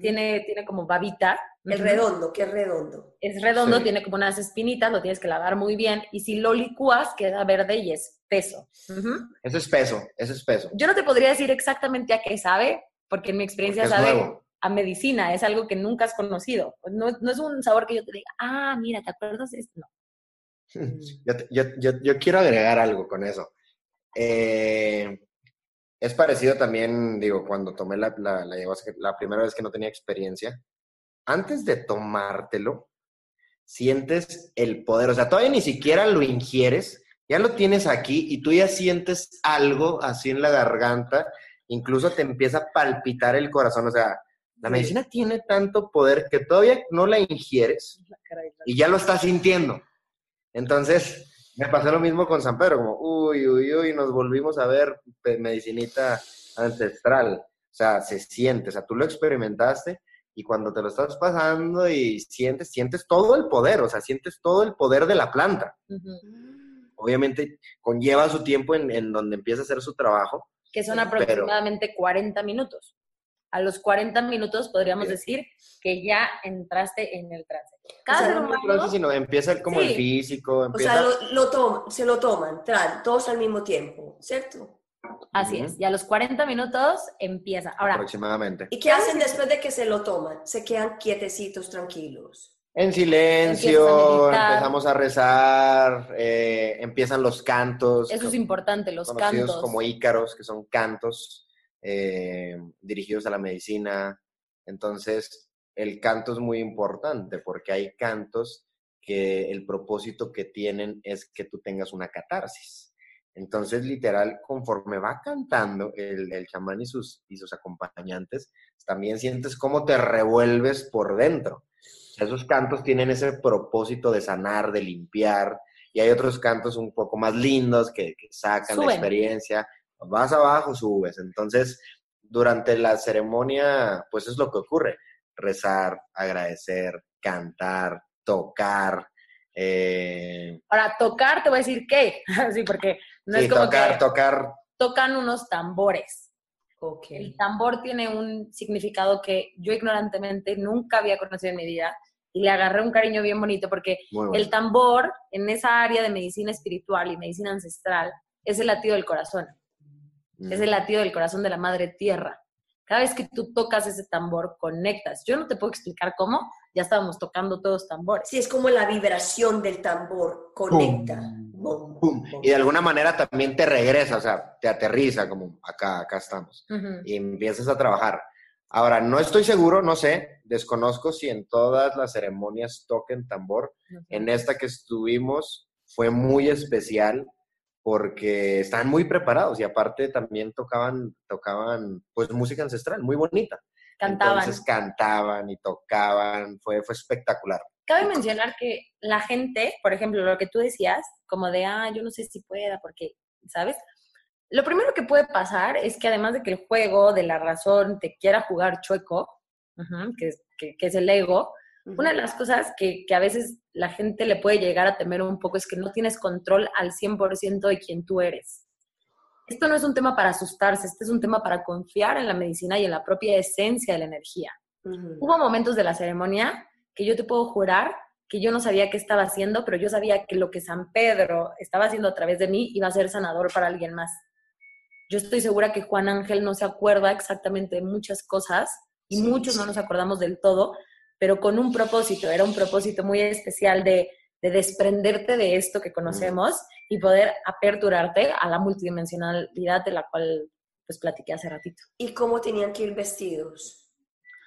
tiene, tiene como babita. El redondo, que es redondo. Es redondo, tiene como unas espinitas, lo tienes que lavar muy bien. Y si lo licúas, queda verde y espeso. Es espeso, es espeso. Yo no te podría decir exactamente a qué sabe, porque en mi experiencia sabe a medicina, es algo que nunca has conocido. No, no, es un sabor que yo te diga, ah, mira, ¿te acuerdas de esto? No. Yo, quiero agregar algo con eso. Eh, es parecido también, digo, cuando tomé la, la, la, primera vez que no tenía experiencia, antes de tomártelo, sientes el poder, o sea, todavía ni siquiera lo ingieres, ya lo tienes aquí y tú ya sientes algo así en la garganta, incluso te empieza a palpitar el corazón, o sea, la medicina tiene tanto poder que todavía no la ingieres y ya lo estás sintiendo. Entonces, me pasó lo mismo con San Pedro, como, uy, uy, uy, nos volvimos a ver medicinita ancestral. O sea, se siente, o sea, tú lo experimentaste y cuando te lo estás pasando y sientes, sientes todo el poder, o sea, sientes todo el poder de la planta. Obviamente conlleva su tiempo en, donde empieza a hacer su trabajo. Que son aproximadamente 40 minutos a los 40 minutos podríamos decir que ya entraste en el trance. Cada o sino empieza como el físico. O sea, lo, se lo toman, todos al mismo tiempo, ¿cierto? Así es, y a los 40 minutos empieza. Ahora, aproximadamente. ¿Y qué hacen después de que se lo toman? Se quedan quietecitos, tranquilos. En silencio, empezamos a rezar, eh, empiezan los cantos. Eso es importante, los conocidos cantos. como ícaros, que son cantos eh, dirigidos a la medicina. Entonces, el canto es muy importante porque hay cantos que el propósito que tienen es que tú tengas una catarsis. Entonces, literal, conforme va cantando el, el chamán y sus, y sus acompañantes, también sientes cómo te revuelves por dentro. Esos cantos tienen ese propósito de sanar, de limpiar, y hay otros cantos un poco más lindos que, sacan la experiencia. Vas abajo, subes. Entonces, durante la ceremonia, pues es lo que ocurre. Rezar, agradecer, cantar, tocar. Eh, Ahora, tocar, te voy a decir qué. sí, porque no es como tocar, que tocar. Tocan unos tambores. Okay. El tambor tiene un significado que yo ignorantemente nunca había conocido en mi vida y le agarré un cariño bien bonito porque el tambor en esa área de medicina espiritual y medicina ancestral es el latido del corazón. Es el mm. latido del corazón de la madre tierra. Cada vez que tú tocas ese tambor, conectas. Yo no te puedo explicar cómo, ya estábamos tocando todos tambores. Sí, es como la vibración del tambor, conecta. Y de alguna manera también te regresa, o sea, te aterriza, como acá, acá estamos. Y empiezas a trabajar. Ahora, no estoy seguro, no sé, desconozco si en todas las ceremonias toquen tambor. En esta que estuvimos fue muy especial porque estaban muy preparados y aparte también tocaban, tocaban pues música ancestral, muy bonita. Cantaban. Entonces cantaban y tocaban, fue, fue espectacular. Cabe mencionar que la gente, por ejemplo, lo que tú decías, como de, ah, yo no sé si pueda, porque, ¿sabes? Lo primero que puede pasar es que además de que el juego de la razón te quiera jugar chueco, que, es, que, es el ego, una de las cosas que, que, a veces la gente le puede llegar a temer un poco es que no tienes control al 100% de quién tú eres. Esto no es un tema para asustarse, este es un tema para confiar en la medicina y en la propia esencia de la energía. Hubo momentos de la ceremonia que yo te puedo jurar que yo no sabía qué estaba haciendo, pero yo sabía que lo que San Pedro estaba haciendo a través de mí iba a ser sanador para alguien más. Yo estoy segura que Juan Ángel no se acuerda exactamente de muchas cosas y muchos no nos acordamos del todo, pero con un propósito, era un propósito muy especial de, de desprenderte de esto que conocemos y poder aperturarte a la multidimensionalidad de la cual pues platiqué hace ratito. ¿Y cómo tenían que ir vestidos?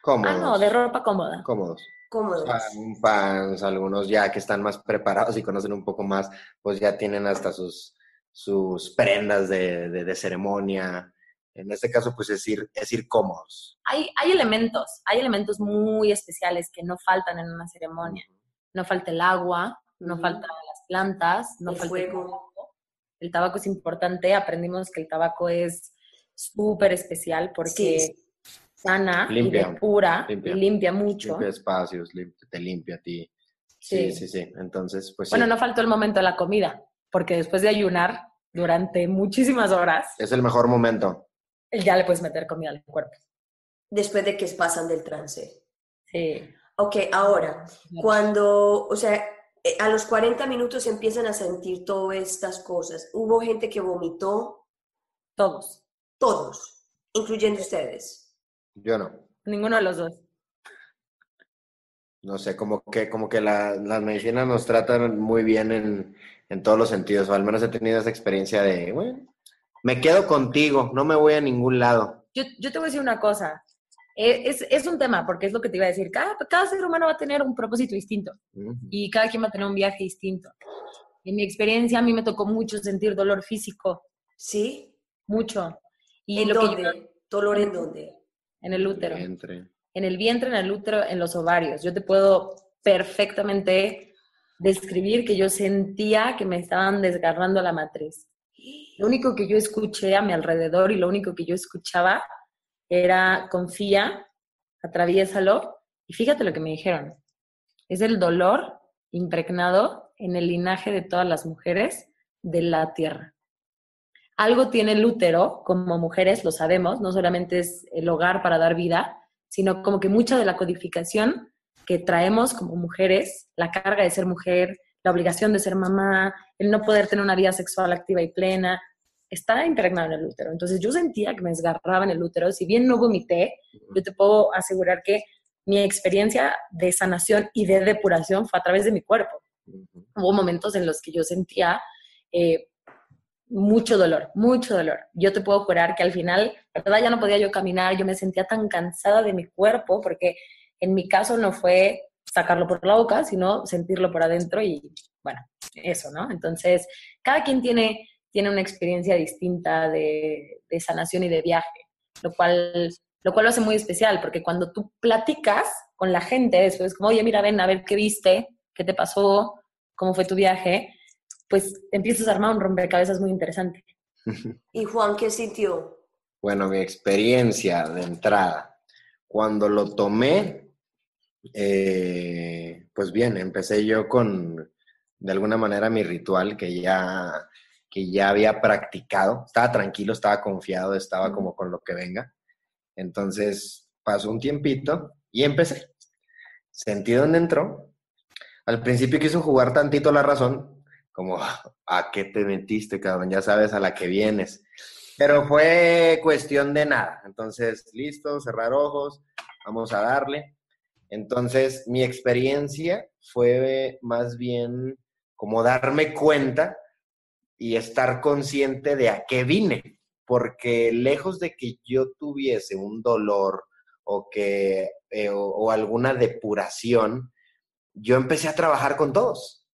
Cómodos. Ah, no, de ropa cómoda. Cómodos. Cómodos. Un fans, algunos ya que están más preparados y conocen un poco más, pues ya tienen hasta sus, sus prendas de, de, ceremonia. En este caso, pues es ir, es ir cómodos. Hay, hay elementos, hay elementos muy especiales que no faltan en una ceremonia. No falta el agua, no faltan las plantas, no el falta fuego. el tabaco. El tabaco es importante, aprendimos que el tabaco es súper especial porque sana limpia, y depura y limpia mucho. Limpia espacios, te limpia a ti. Sí, sí, sí. Entonces, pues Bueno, no faltó el momento de la comida, porque después de ayunar durante muchísimas horas... Es el mejor momento. Ya le puedes meter comida al cuerpo. Después de que pasan del trance. Sí. Ok, ahora, cuando, o sea, eh, a los 40 minutos empiezan a sentir todas estas cosas. ¿Hubo gente que vomitó? Todos. Todos, incluyendo ustedes. Yo no. Ninguno de los dos. No sé, como que, como que la, las medicinas nos tratan muy bien en, en, todos los sentidos, o al menos he tenido esa experiencia de, bueno, me quedo contigo, no me voy a ningún lado. Yo, yo te voy a decir una cosa, eh, es, es, un tema, porque es lo que te iba a decir, cada, cada ser humano va a tener un propósito distinto y cada quien va a tener un viaje distinto. En mi experiencia a mí me tocó mucho sentir dolor físico. ¿Sí? Mucho. Y ¿En lo dónde? ¿Dolor en dónde? en el útero. En el vientre, en el útero, en los ovarios. Yo te puedo perfectamente describir que yo sentía que me estaban desgarrando la matriz. Lo único que yo escuché a mi alrededor y lo único que yo escuchaba era confía, atraviésalo y fíjate lo que me dijeron. Es el dolor impregnado en el linaje de todas las mujeres de la tierra algo tiene el útero, como mujeres lo sabemos, no solamente es el hogar para dar vida, sino como que mucha de la codificación que traemos como mujeres, la carga de ser mujer, la obligación de ser mamá, el no poder tener una vida sexual activa y plena, está impregnado en el útero. Entonces yo sentía que me desgarraba en el útero. Si bien no vomité, yo te puedo asegurar que mi experiencia de sanación y de depuración fue a través de mi cuerpo. Hubo momentos en los que yo sentía eh, mucho dolor, mucho dolor. Yo te puedo jurar que al final, la verdad, ya no podía yo caminar, yo me sentía tan cansada de mi cuerpo, porque en mi caso no fue sacarlo por la boca, sino sentirlo por adentro y, bueno, eso, ¿no? Entonces, cada quien tiene, tiene una experiencia distinta de, de sanación y de viaje, lo cual, lo cual lo hace muy especial, porque cuando tú platicas con la gente, después como, oye, mira, ven a ver qué viste, qué te pasó, cómo fue tu viaje, pues empiezas a armar un rompecabezas muy interesante. ¿Y Juan qué sintió? Bueno, mi experiencia de entrada, cuando lo tomé, eh, pues bien, empecé yo con, de alguna manera, mi ritual que ya, que ya había practicado. Estaba tranquilo, estaba confiado, estaba como con lo que venga. Entonces pasó un tiempito y empecé. Sentí dónde entró. Al principio quiso jugar tantito la razón, como, ¿a qué te metiste, cabrón? Ya sabes a la que vienes. Pero fue cuestión de nada. Entonces, listo, cerrar ojos, vamos a darle. Entonces, mi experiencia fue más bien como darme cuenta y estar consciente de a qué vine, porque lejos de que yo tuviese un dolor o que eh, o alguna depuración, yo empecé a trabajar con todos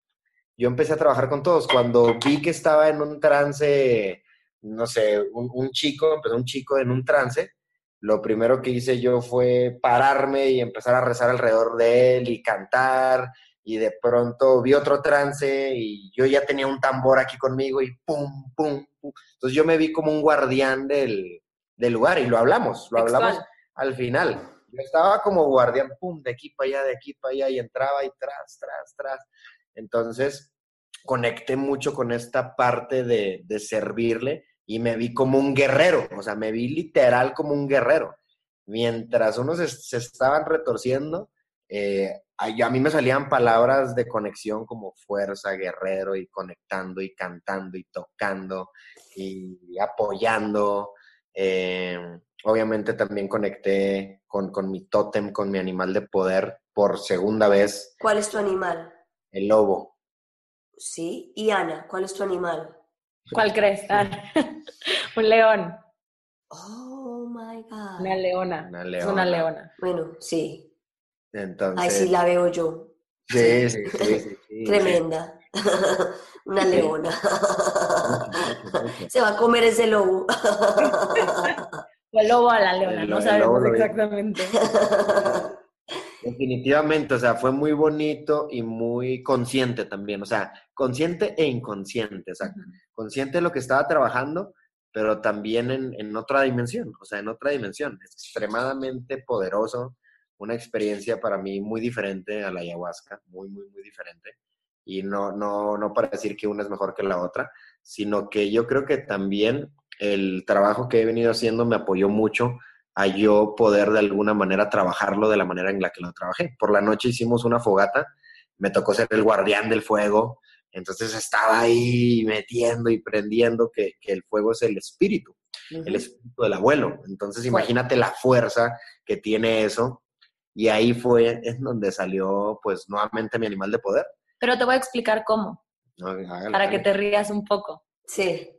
yo empecé a trabajar con todos. Cuando vi que estaba en un trance, no sé, un, chico, empezó un chico en un trance, lo primero que hice yo fue pararme y empezar a rezar alrededor de él y cantar. Y de pronto vi otro trance y yo ya tenía un tambor aquí conmigo y pum, pum, pum. Entonces yo me vi como un guardián del, del lugar y lo hablamos, lo hablamos al final. Yo estaba como guardián, pum, de aquí para allá, de aquí para allá y entraba y tras, tras, tras. Entonces, conecté mucho con esta parte de, servirle y me vi como un guerrero, o sea, me vi literal como un guerrero. Mientras unos se, estaban retorciendo, eh, a, mí me salían palabras de conexión como fuerza, guerrero y conectando y cantando y tocando y apoyando. Eh, obviamente también conecté con, con mi tótem, con mi animal de poder por segunda vez. ¿Cuál es tu animal? El lobo. Sí. Y Ana, ¿cuál es tu animal? ¿Cuál crees? un león. Oh my God. Una leona. Una leona. Es una leona. Bueno, sí. Entonces. Ahí sí la veo yo. Sí, sí, sí. Tremenda. una leona. Se va a comer ese lobo. el lobo a la leona, no sabemos exactamente. Definitivamente, o sea, fue muy bonito y muy consciente también, o sea, consciente e inconsciente, o sea, consciente de lo que estaba trabajando, pero también en, otra dimensión, o sea, en otra dimensión, extremadamente poderoso, una experiencia para mí muy diferente a la ayahuasca, muy, muy, muy diferente, y no, no, no para decir que una es mejor que la otra, sino que yo creo que también el trabajo que he venido haciendo me apoyó mucho a yo poder de alguna manera trabajarlo de la manera en la que lo trabajé. Por la noche hicimos una fogata, me tocó ser el guardián del fuego, entonces estaba ahí metiendo y prendiendo que, el fuego es el espíritu, el espíritu del abuelo. Entonces imagínate la fuerza que tiene eso. Y ahí fue en donde salió pues nuevamente mi animal de poder. Pero te voy a explicar cómo, para que te rías un poco. Sí.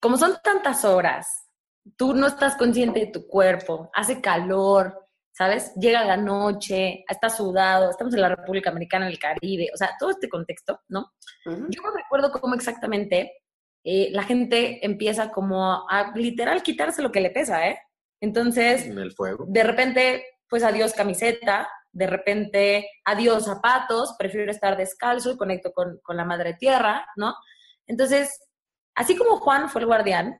Como son tantas horas tú no estás consciente de tu cuerpo, hace calor, ¿sabes? Llega la noche, estás sudado, estamos en la República Americana, en el Caribe, o sea, todo este contexto, ¿no? Yo no recuerdo cómo exactamente eh, la gente empieza como a literal quitarse lo que le pesa, ¿eh? Entonces, en el fuego. de repente, pues adiós camiseta, de repente, adiós zapatos, prefiero estar descalzo y conecto con, con la madre tierra, ¿no? Entonces, así como Juan fue el guardián,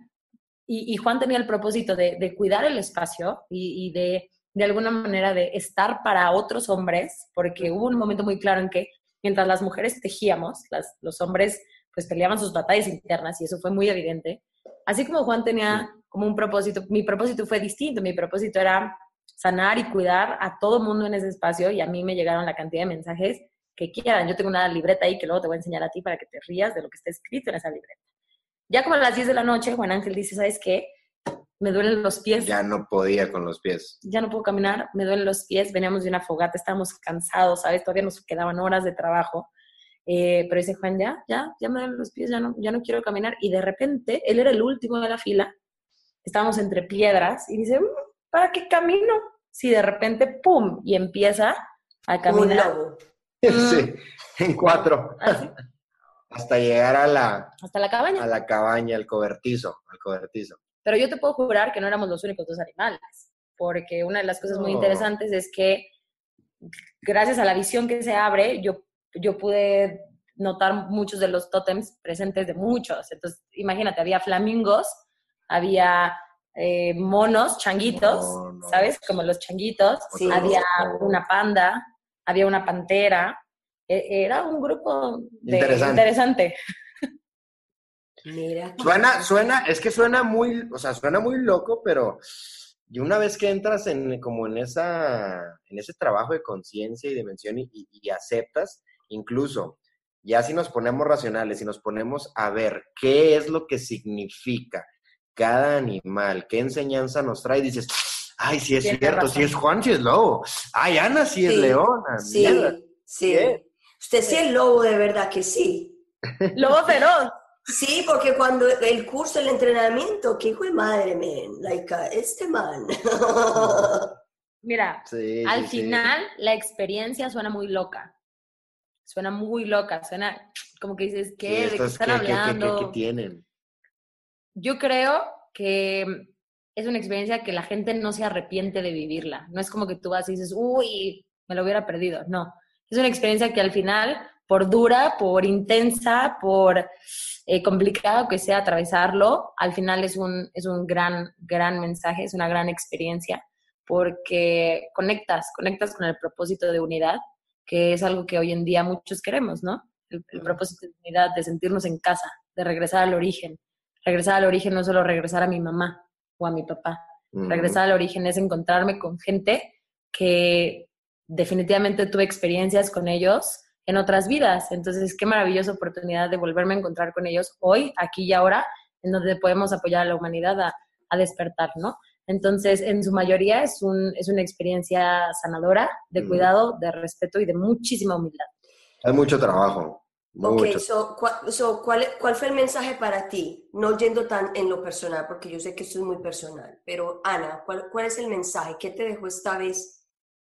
y, Juan tenía el propósito de, cuidar el espacio y, de, de alguna manera, de estar para otros hombres, porque hubo un momento muy claro en que mientras las mujeres tejíamos, las, los hombres pues peleaban sus batallas internas y eso fue muy evidente. Así como Juan tenía como un propósito, mi propósito fue distinto, mi propósito era sanar y cuidar a todo mundo en ese espacio y a mí me llegaron la cantidad de mensajes que quieran. Yo tengo una libreta ahí que luego te voy a enseñar a ti para que te rías de lo que está escrito en esa libreta Ya como a las 10 de la noche, Juan Ángel dice, ¿sabes qué? Me duelen los pies. Ya no podía con los pies. Ya no puedo caminar, me duelen los pies. Veníamos de una fogata, estábamos cansados, ¿sabes? Todavía nos quedaban horas de trabajo. Eh, pero dice Juan, ya, ya, ya me duelen los pies, ya no, ya no quiero caminar. Y de repente, él era el último de la fila, estábamos entre piedras, y dice, mm, ¿para qué camino? Si de repente, ¡pum! Y empieza a caminar. Sí, mm. en cuatro. Hasta llegar a la... Hasta la cabaña. A la cabaña, al cobertizo, al cobertizo. Pero yo te puedo jurar que no éramos los únicos dos animales, porque una de las cosas muy interesantes es que gracias a la visión que se abre, yo yo pude notar muchos de los tótems presentes de muchos. Entonces, imagínate, había flamingos, había eh, monos, changuitos, ¿sabes? Como los changuitos. había una panda, había una pantera. E, era un grupo interesante. Mira. Suena, suena, es que suena muy, o sea, suena muy loco, pero y una vez que entras en como en esa, en ese trabajo de conciencia y dimensión y, y, aceptas, Incluso, ya si nos ponemos racionales, y nos ponemos a ver qué es lo que significa cada animal, qué enseñanza nos trae, dices, ay, sí es cierto, si es Juan, si es lobo, ay, Ana sí, es leona. Sí, sí. Usted sí es lobo, de verdad que sí. lobo feroz. Sí, porque cuando el curso, el entrenamiento, qué hijo de madre, men, like, uh, este man. Mira, al final la experiencia suena muy loca, suena muy loca, suena como que dices, ¿qué? ¿De qué están hablando? ¿qué, tienen? Yo creo que es una experiencia que la gente no se arrepiente de vivirla. No es como que tú vas y dices, uy, me lo hubiera perdido. No, es una experiencia que al final, por dura, por intensa, por eh, complicado que sea atravesarlo, al final es un, es un gran, gran mensaje, es una gran experiencia, porque conectas, conectas con el propósito de unidad que es algo que hoy en día muchos queremos, ¿no? El, propósito de unidad, de sentirnos en casa, de regresar al origen. Regresar al origen no es solo regresar a mi mamá o a mi papá. Regresar al origen es encontrarme con gente que definitivamente tuve experiencias con ellos en otras vidas. Entonces, qué maravillosa oportunidad de volverme a encontrar con ellos hoy, aquí y ahora, en donde podemos apoyar a la humanidad a, a despertar, ¿no? Entonces, en su mayoría es, un, es una experiencia sanadora, de cuidado, de respeto y de muchísima humildad. Hay mucho trabajo. Ok, so, ¿cuál, ¿cuál, fue el mensaje para ti? No yendo tan en lo personal, porque yo sé que esto es muy personal, pero Ana, ¿cuál, cuál es el mensaje? ¿Qué te dejó esta vez?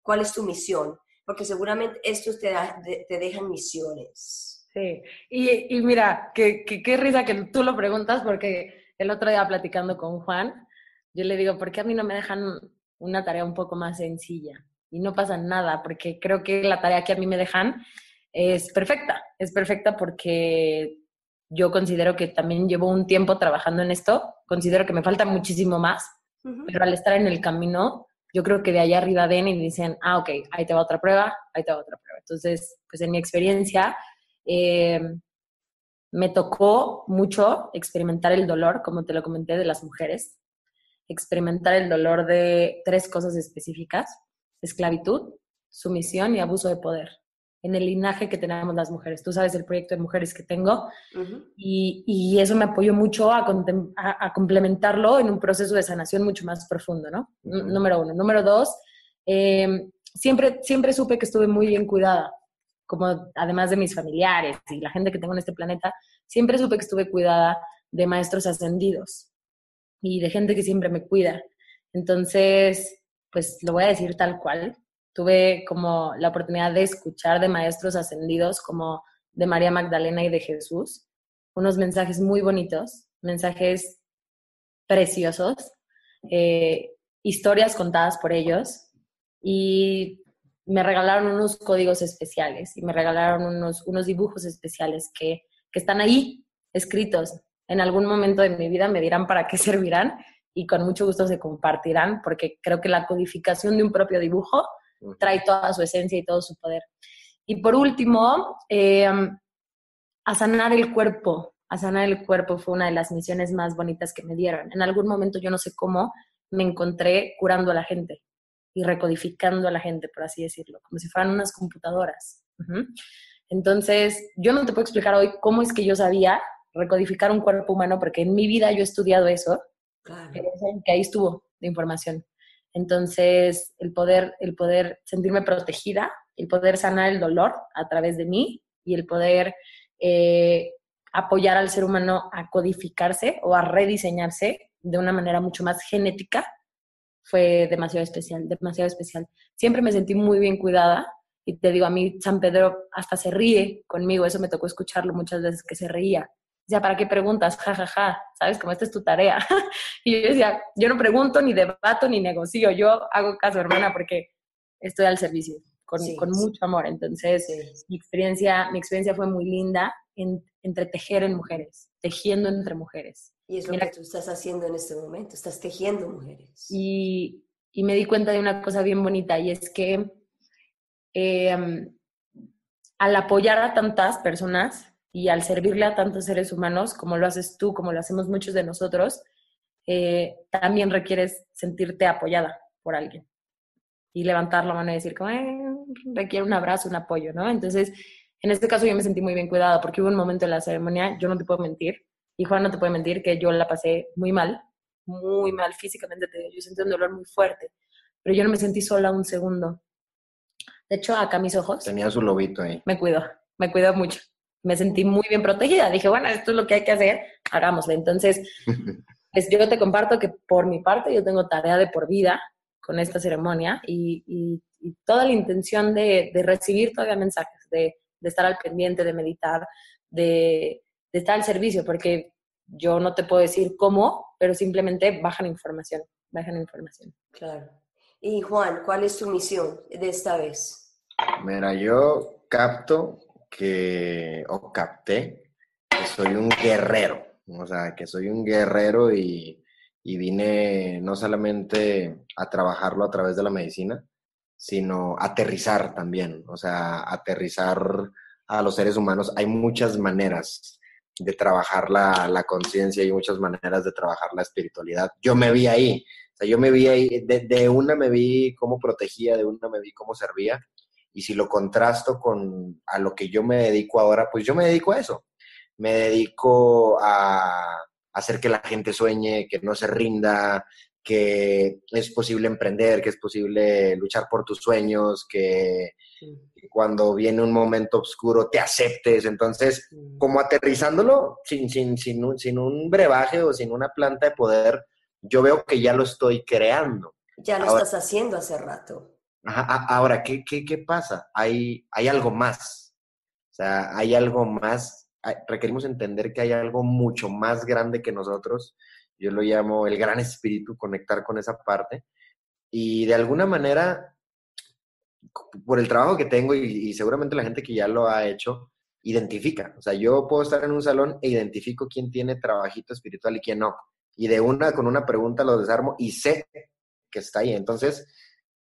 ¿Cuál es tu misión? Porque seguramente estos te, te dejan misiones. Sí, y, y mira, qué, qué risa que tú lo preguntas, porque el otro día platicando con Juan, yo le digo, ¿por qué a mí no me dejan una tarea un poco más sencilla? Y no pasa nada, porque creo que la tarea que a mí me dejan es perfecta. Es perfecta porque yo considero que también llevo un tiempo trabajando en esto, considero que me falta muchísimo más, pero al estar en el camino, yo creo que de allá arriba ven y dicen, ah, ok, ahí te va otra prueba, ahí te va otra prueba. Entonces, pues en mi experiencia, eh, me tocó mucho experimentar el dolor, como te lo comenté, de las mujeres experimentar el dolor de tres cosas específicas, esclavitud, sumisión y abuso de poder, en el linaje que tenemos las mujeres. Tú sabes el proyecto de mujeres que tengo y, eso me apoyó mucho a, complementarlo en un proceso de sanación mucho más profundo, ¿no? Número uno. Número dos, em, siempre, siempre supe que estuve muy bien cuidada, como además de mis familiares y la gente que tengo en este planeta, siempre supe que estuve cuidada de maestros ascendidos y de gente que siempre me cuida. Entonces, pues lo voy a decir tal cual. Tuve como la oportunidad de escuchar de maestros ascendidos como de María Magdalena y de Jesús, unos mensajes muy bonitos, mensajes preciosos, eh, historias contadas por ellos y me regalaron unos códigos especiales y me regalaron unos, unos dibujos especiales que, que están ahí escritos. En algún momento de mi vida me dirán para qué servirán y con mucho gusto se compartirán porque creo que la codificación de un propio dibujo trae toda su esencia y todo su poder. Y por último, em, a sanar el cuerpo. A sanar el cuerpo fue una de las misiones más bonitas que me dieron. En algún momento, yo no sé cómo, me encontré curando a la gente y recodificando a la gente, por así decirlo, como si fueran unas computadoras. Entonces, yo no te puedo explicar hoy cómo es que yo sabía recodificar un cuerpo humano, porque en mi vida yo he estudiado eso, claro. que ahí estuvo de información. Entonces, el poder, el poder sentirme protegida, el poder sanar el dolor a través de mí y el poder eh, apoyar al ser humano a codificarse o a rediseñarse de una manera mucho más genética, fue demasiado especial, demasiado especial. Siempre me sentí muy bien cuidada y te digo, a mí San Pedro hasta se ríe conmigo, eso me tocó escucharlo muchas veces que se reía. Decía, ¿para qué preguntas? Ja, ja, ja, ¿sabes? Como esta es tu tarea. y yo decía, yo no pregunto, ni debato, ni negocio, yo hago caso, hermana, porque estoy al servicio, con, con mucho amor. Entonces, mi, experiencia, mi experiencia fue muy linda en, entre tejer en mujeres, tejiendo entre mujeres. Y es lo que tú estás haciendo en este momento, estás tejiendo mujeres. Y, y me di cuenta de una cosa bien bonita, y es que em, al apoyar a tantas personas, y al servirle a tantos seres humanos, como lo haces tú, como lo hacemos muchos de nosotros, eh, también requieres sentirte apoyada por alguien y levantar la mano y decir, como, eh, requiere un abrazo, un apoyo, ¿no? Entonces, en este caso yo me sentí muy bien cuidada porque hubo un momento en la ceremonia, yo no te puedo mentir, y Juan no te puede mentir, que yo la pasé muy mal, muy mal físicamente, yo sentí un dolor muy fuerte, pero yo no me sentí sola un segundo. De hecho, acá mis ojos. Tenía su lobito ahí. Me cuido, me cuido mucho me sentí muy bien protegida. Dije, bueno, esto es lo que hay que hacer, hagámoslo. Entonces, pues yo te comparto que por mi parte yo tengo tarea de por vida con esta ceremonia y, toda la intención de, recibir todavía mensajes, de, estar al pendiente, de meditar, de, de, estar al servicio, porque yo no te puedo decir cómo, pero simplemente bajan información, bajan información. Claro. Y Juan, ¿cuál es tu misión de esta vez? Mira, yo capto que, o capté, que soy un guerrero, o sea, que soy un guerrero y, y vine no solamente a trabajarlo a través de la medicina, sino aterrizar también, o sea, aterrizar a los seres humanos. Hay muchas maneras de trabajar la, la conciencia y muchas maneras de trabajar la espiritualidad. Yo me vi ahí, o sea, yo me vi ahí, de, de, una me vi cómo protegía, de una me vi cómo servía, y si lo contrasto con a lo que yo me dedico ahora, pues yo me dedico a eso. Me dedico a hacer que la gente sueñe, que no se rinda, que es posible emprender, que es posible luchar por tus sueños, que, cuando viene un momento oscuro te aceptes. Entonces, como aterrizándolo sin, sin, sin, un, sin un brebaje o sin una planta de poder, yo veo que ya lo estoy creando. Ya lo estás haciendo hace rato. Ahora, ¿qué, qué, qué pasa? Hay, hay algo más. O sea, hay algo más. Requerimos entender que hay algo mucho más grande que nosotros. Yo lo llamo el gran espíritu, conectar con esa parte. Y de alguna manera, por el trabajo que tengo y, seguramente la gente que ya lo ha hecho, identifica. O sea, yo puedo estar en un salón e identifico quién tiene trabajito espiritual y quién no. Y de una, con una pregunta lo desarmo y sé que está ahí. Entonces,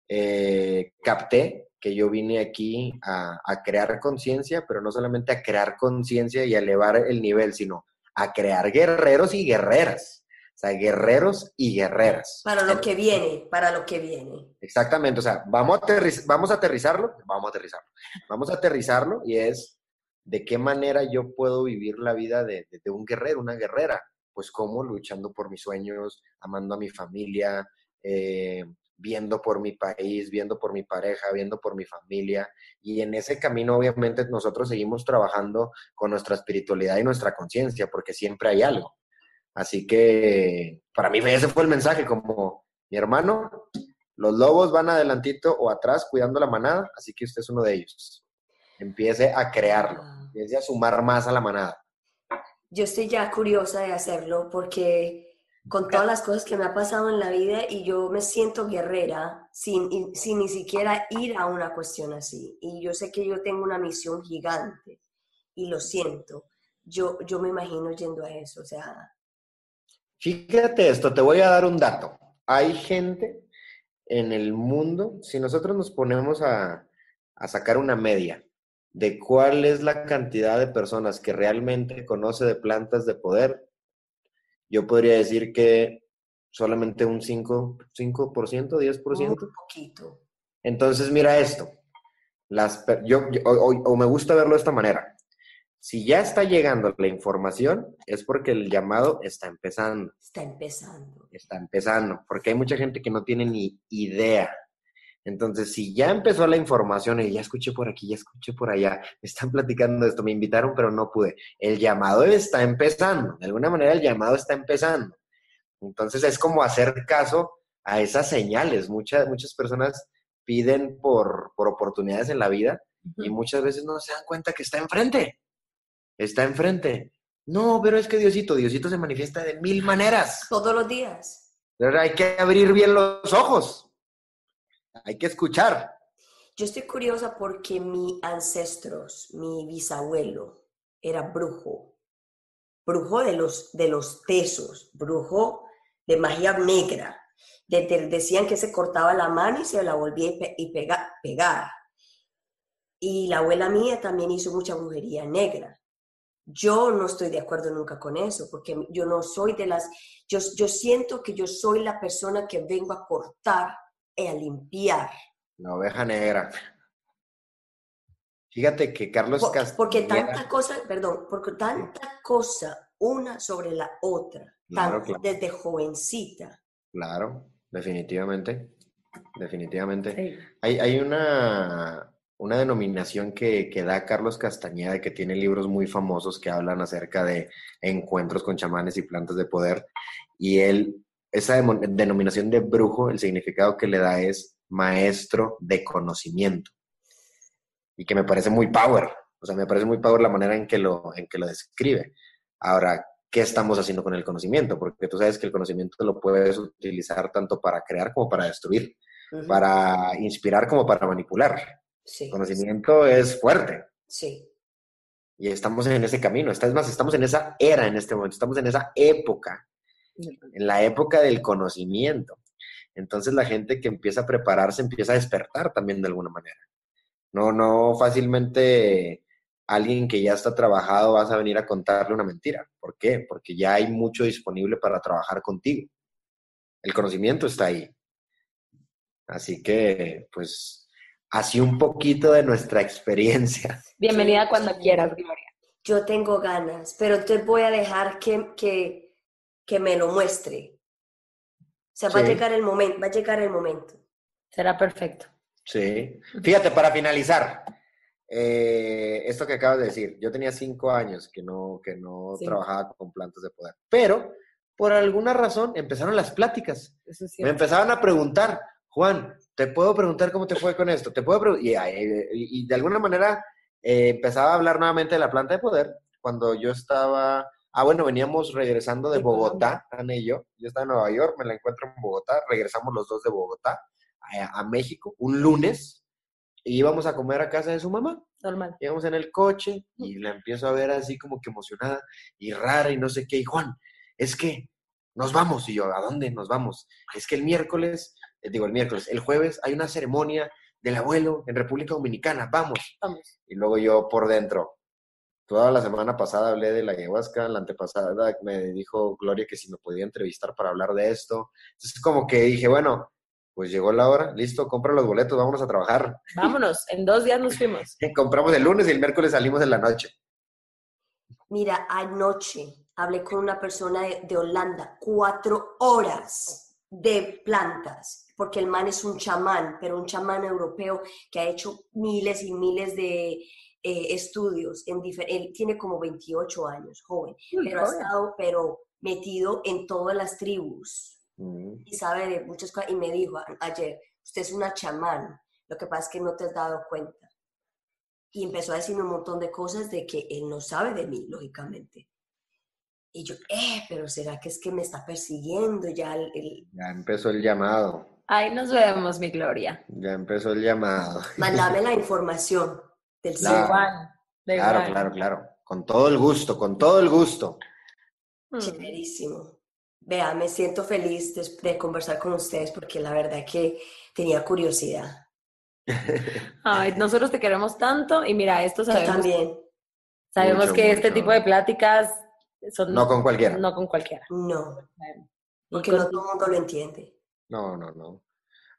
eh, capté que yo vine aquí a, crear conciencia, pero no solamente a crear conciencia y a elevar el nivel, sino a crear guerreros y guerreras. O sea, guerreros y guerreras. Para lo que viene, para lo que viene. Exactamente, o sea, vamos a, vamos a aterrizarlo, vamos a aterrizarlo, vamos a aterrizarlo y es de qué manera yo puedo vivir la vida de, de un guerrero, una guerrera. Pues cómo luchando por mis sueños, amando a mi familia, eh, viendo por mi país, viendo por mi pareja, viendo por mi familia. Y en ese camino, obviamente, nosotros seguimos trabajando con nuestra espiritualidad y nuestra conciencia, porque siempre hay algo. Así que para mí ese fue el mensaje, como mi hermano, los lobos van adelantito o atrás cuidando la manada, así que usted es uno de ellos. Empiece a crearlo, ah. empiece a sumar más a la manada. Yo estoy ya curiosa de hacerlo porque con todas las cosas que me ha pasado en la vida y yo me siento guerrera sin, sin ni siquiera ir a una cuestión así. Y yo sé que yo tengo una misión gigante y lo siento. Yo, yo me imagino yendo a eso, o sea... Fíjate esto, te voy a dar un dato. Hay gente en el mundo, si nosotros nos ponemos a, a sacar una media de cuál es la cantidad de personas que realmente conoce de plantas de poder, yo podría decir que solamente un 5%, 5% 10%. Un poquito. Entonces, mira esto. Las, yo, o, me gusta verlo de esta manera. Si ya está llegando la información, es porque el llamado está empezando. Está empezando. Está empezando, porque hay mucha gente que no tiene ni idea. Entonces, si ya empezó la información y ya escuché por aquí, ya escuché por allá, me están platicando esto, me invitaron, pero no pude. El llamado está empezando. De alguna manera, el llamado está empezando. Entonces, es como hacer caso a esas señales. Muchas, muchas personas piden por, por oportunidades en la vida y muchas veces no se dan cuenta que está enfrente. Está enfrente. No, pero es que Diosito, Diosito se manifiesta de mil maneras. Todos los días. Pero hay que abrir bien los ojos. Hay que escuchar. Yo estoy curiosa porque mi ancestros, mi bisabuelo, era brujo. Brujo de los, de los tesos, brujo de magia negra decían que se cortaba la mano y se la volvía y pegar. Y la abuela mía también hizo mucha brujería negra. Yo no estoy de acuerdo nunca con eso, porque yo no soy de las, yo, yo siento que yo soy la persona que vengo a cortar y a limpiar. La oveja negra. Fíjate que Carlos Por, Porque tanta cosa, perdón, porque tanta cosa una sobre la otra, desde jovencita. Claro. Definitivamente, definitivamente. Hay, hay una, una, denominación que, que, da Carlos Castañeda, que tiene libros muy famosos que hablan acerca de encuentros con chamanes y plantas de poder. Y él, esa denominación de brujo, el significado que le da es maestro de conocimiento. Y que me parece muy power. O sea, me parece muy power la manera en que lo, en que lo describe. Ahora, qué estamos haciendo con el conocimiento, porque tú sabes que el conocimiento lo puedes utilizar tanto para crear como para destruir, para inspirar como para manipular. Sí, conocimiento es fuerte. Sí. Y estamos en ese camino, es más, estamos en esa era en este momento, estamos en esa época, en la época del conocimiento. Entonces la gente que empieza a prepararse empieza a despertar también de alguna manera. No, no fácilmente alguien que ya está trabajado vas a venir a contarle una mentira. ¿Por qué? Porque ya hay mucho disponible para trabajar contigo. El conocimiento está ahí. Así que, pues, así un poquito de nuestra experiencia. Bienvenida cuando quieras, Gloria. Yo tengo ganas, pero te voy a dejar que, que, que me lo muestre. O sea, va a llegar el momento, va a llegar el momento. Será perfecto. Sí. Fíjate, para finalizar, eh, esto que acabas de decir, yo tenía cinco años que no, que no trabajaba con plantas de poder, pero por alguna razón empezaron las pláticas. Me empezaban a preguntar, Juan, ¿te puedo preguntar cómo te fue con esto? ¿Te puedo y, y, de alguna manera eh, empezaba a hablar nuevamente de la planta de poder cuando yo estaba, ah, bueno, veníamos regresando de Bogotá, Ana y yo, yo estaba en Nueva York, me la encuentro en Bogotá, regresamos los dos de Bogotá a México un lunes, y íbamos a comer a casa de su mamá. Normal. Íbamos en el coche y la empiezo a ver así como que emocionada y rara y no sé qué. Y Juan, es que nos vamos. Y yo, ¿a dónde nos vamos? Es que el miércoles, eh, digo el miércoles, el jueves hay una ceremonia del abuelo en República Dominicana. Vamos. Vamos. Y luego yo por dentro, toda la semana pasada hablé de la ayahuasca, la antepasada me dijo Gloria que si me podía entrevistar para hablar de esto. Entonces como que dije, bueno, pues llegó la hora, listo, compra los boletos, vámonos a trabajar. Vámonos, en dos días nos fuimos. Compramos el lunes y el miércoles salimos en la noche. Mira, anoche hablé con una persona de, Holanda, cuatro horas de plantas, porque el man es un chamán, pero un chamán europeo que ha hecho miles y miles de eh, estudios. En él tiene como 28 años, joven, pero ha estado pero metido en todas las tribus Mm. y sabe de muchas cosas. Y me dijo ayer, usted es una chamán, lo que pasa es que no te has dado cuenta. Y empezó a decirme un montón de cosas de que él no sabe de mí, lógicamente. Y yo, eh, pero ¿será que es que me está persiguiendo ya el... Ya empezó el llamado. Ahí nos vemos, mi Gloria. Ya empezó el llamado. Mándame la información del claro, claro, claro, claro. Con todo el gusto, con todo el gusto. Chéverísimo. Vea, me siento feliz de, conversar con ustedes porque la verdad que tenía curiosidad. Ay, nosotros te queremos tanto y mira, esto sabemos. también. Sabemos que este tipo de pláticas son. No con cualquiera. No con cualquiera. No. Porque no todo el mundo lo entiende. No, no, no.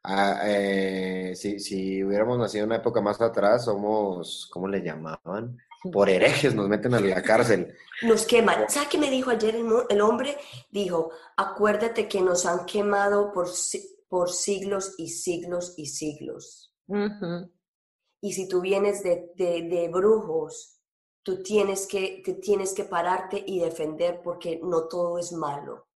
Ah, eh, si, si hubiéramos nacido en una época más atrás, somos, ¿cómo le llamaban? por herejes nos meten a la cárcel. Nos queman. ¿Sabes qué me dijo ayer el, hombre? Dijo, acuérdate que nos han quemado por, por siglos y siglos y siglos. Y si tú vienes de, de, brujos, tú tienes que, te tienes que pararte y defender porque no todo es malo.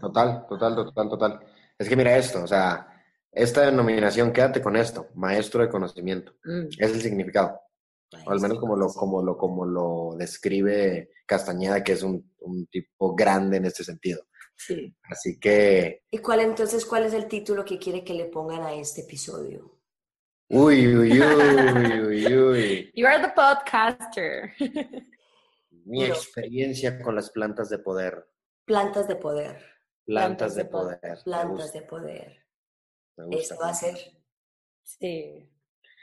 Total, total, total, total. Es que mira esto, o sea, esta denominación, quédate con esto, maestro de conocimiento. Mm. Es el significado. o al menos como lo, como, lo, como lo describe Castañeda, que es un, tipo grande en este sentido. Sí. Así que... ¿Y cuál entonces, cuál es el título que quiere que le pongan a este episodio? Uy, uy, uy, uy, uy. You are the podcaster. Mi experiencia con las plantas de poder. Plantas de poder. Plantas, de, poder. Plantas de poder. Eso va a ser. Sí.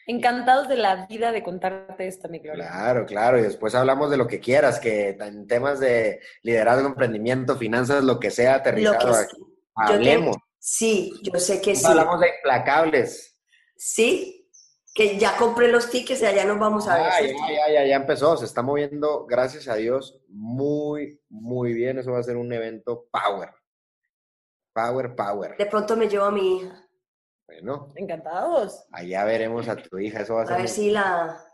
Encantados de la vida de contarte esto, mi Gloria. Claro, claro. Y después hablamos de lo que quieras, que en temas de liderazgo, emprendimiento, finanzas, lo que sea, aterrizado aquí. Hablemos. sí, yo sé que sí. Hablamos de implacables. Sí, que ya compré los tickets y allá nos vamos a ver. Ah, ya, ya, ya, empezó. Se está moviendo, gracias a Dios, muy, muy bien. Eso va a ser un evento power. Power, power. De pronto me llevo a mi hija. Bueno. Encantados. Allá veremos a tu hija, eso va a, ser. A ver si la.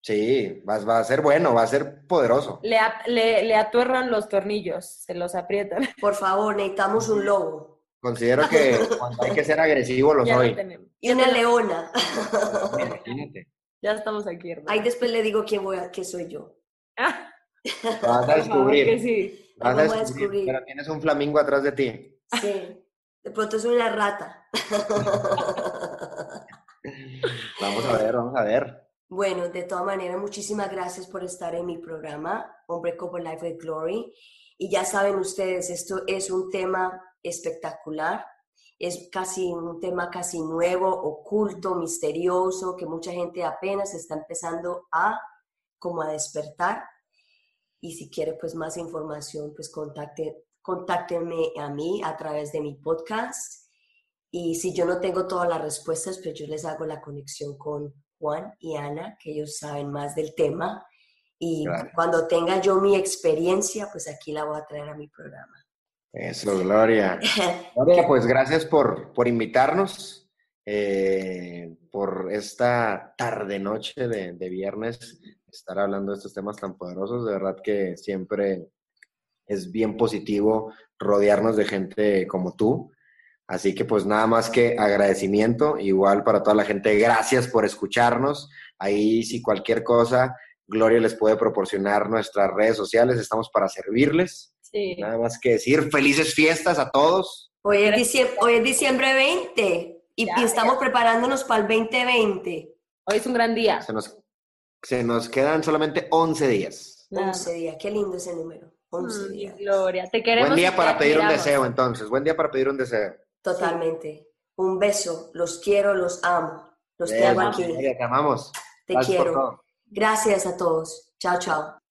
Sí, va, va, a ser bueno, va a ser poderoso. Le, le, le, atuerran los tornillos, se los aprietan. Por favor, necesitamos un lobo. Considero que cuando hay que ser agresivo lo soy. y una leona. Imagínate. Ya estamos aquí, hermano. Ahí después le digo quién voy a, qué soy yo. Ah. Vas a descubrir. sí. Vas a descubrir, Pero tienes un flamingo atrás de ti. Sí. De pronto soy una rata. vamos a ver, vamos a ver. Bueno, de todas maneras, muchísimas gracias por estar en mi programa, Unbreakable Life with Glory. Y ya saben ustedes, esto es un tema espectacular, es casi un tema casi nuevo, oculto, misterioso, que mucha gente apenas está empezando a como a despertar. Y si quiere pues más información, pues contacte, contáctenme a mí a través de mi podcast. Y si yo no tengo todas las respuestas, pues yo les hago la conexión con Juan y Ana, que ellos saben más del tema. Y cuando tenga yo mi experiencia, pues aquí la voy a traer a mi programa. Eso, Gloria. Gloria, pues gracias por, por invitarnos, eh, por esta tarde-noche de, de viernes, estar hablando de estos temas tan poderosos. De verdad que siempre es bien positivo rodearnos de gente como tú. Así que pues nada más que agradecimiento, igual para toda la gente, gracias por escucharnos. Ahí si cualquier cosa, Gloria les puede proporcionar nuestras redes sociales, estamos para servirles. Sí. Nada más que decir, felices fiestas a todos. Hoy es diciembre, hoy es diciembre 20 y, estamos preparándonos para el 2020. Hoy es un gran día. Se nos, se nos quedan solamente 11 días. 11 días, qué lindo ese número. Gloria, te queremos. Buen día para pedir un deseo, entonces. Buen día para pedir un deseo. Totalmente. Un beso. Los quiero, los amo. Los amo aquí. te amamos. Te quiero. Gracias a todos. Chao, chao.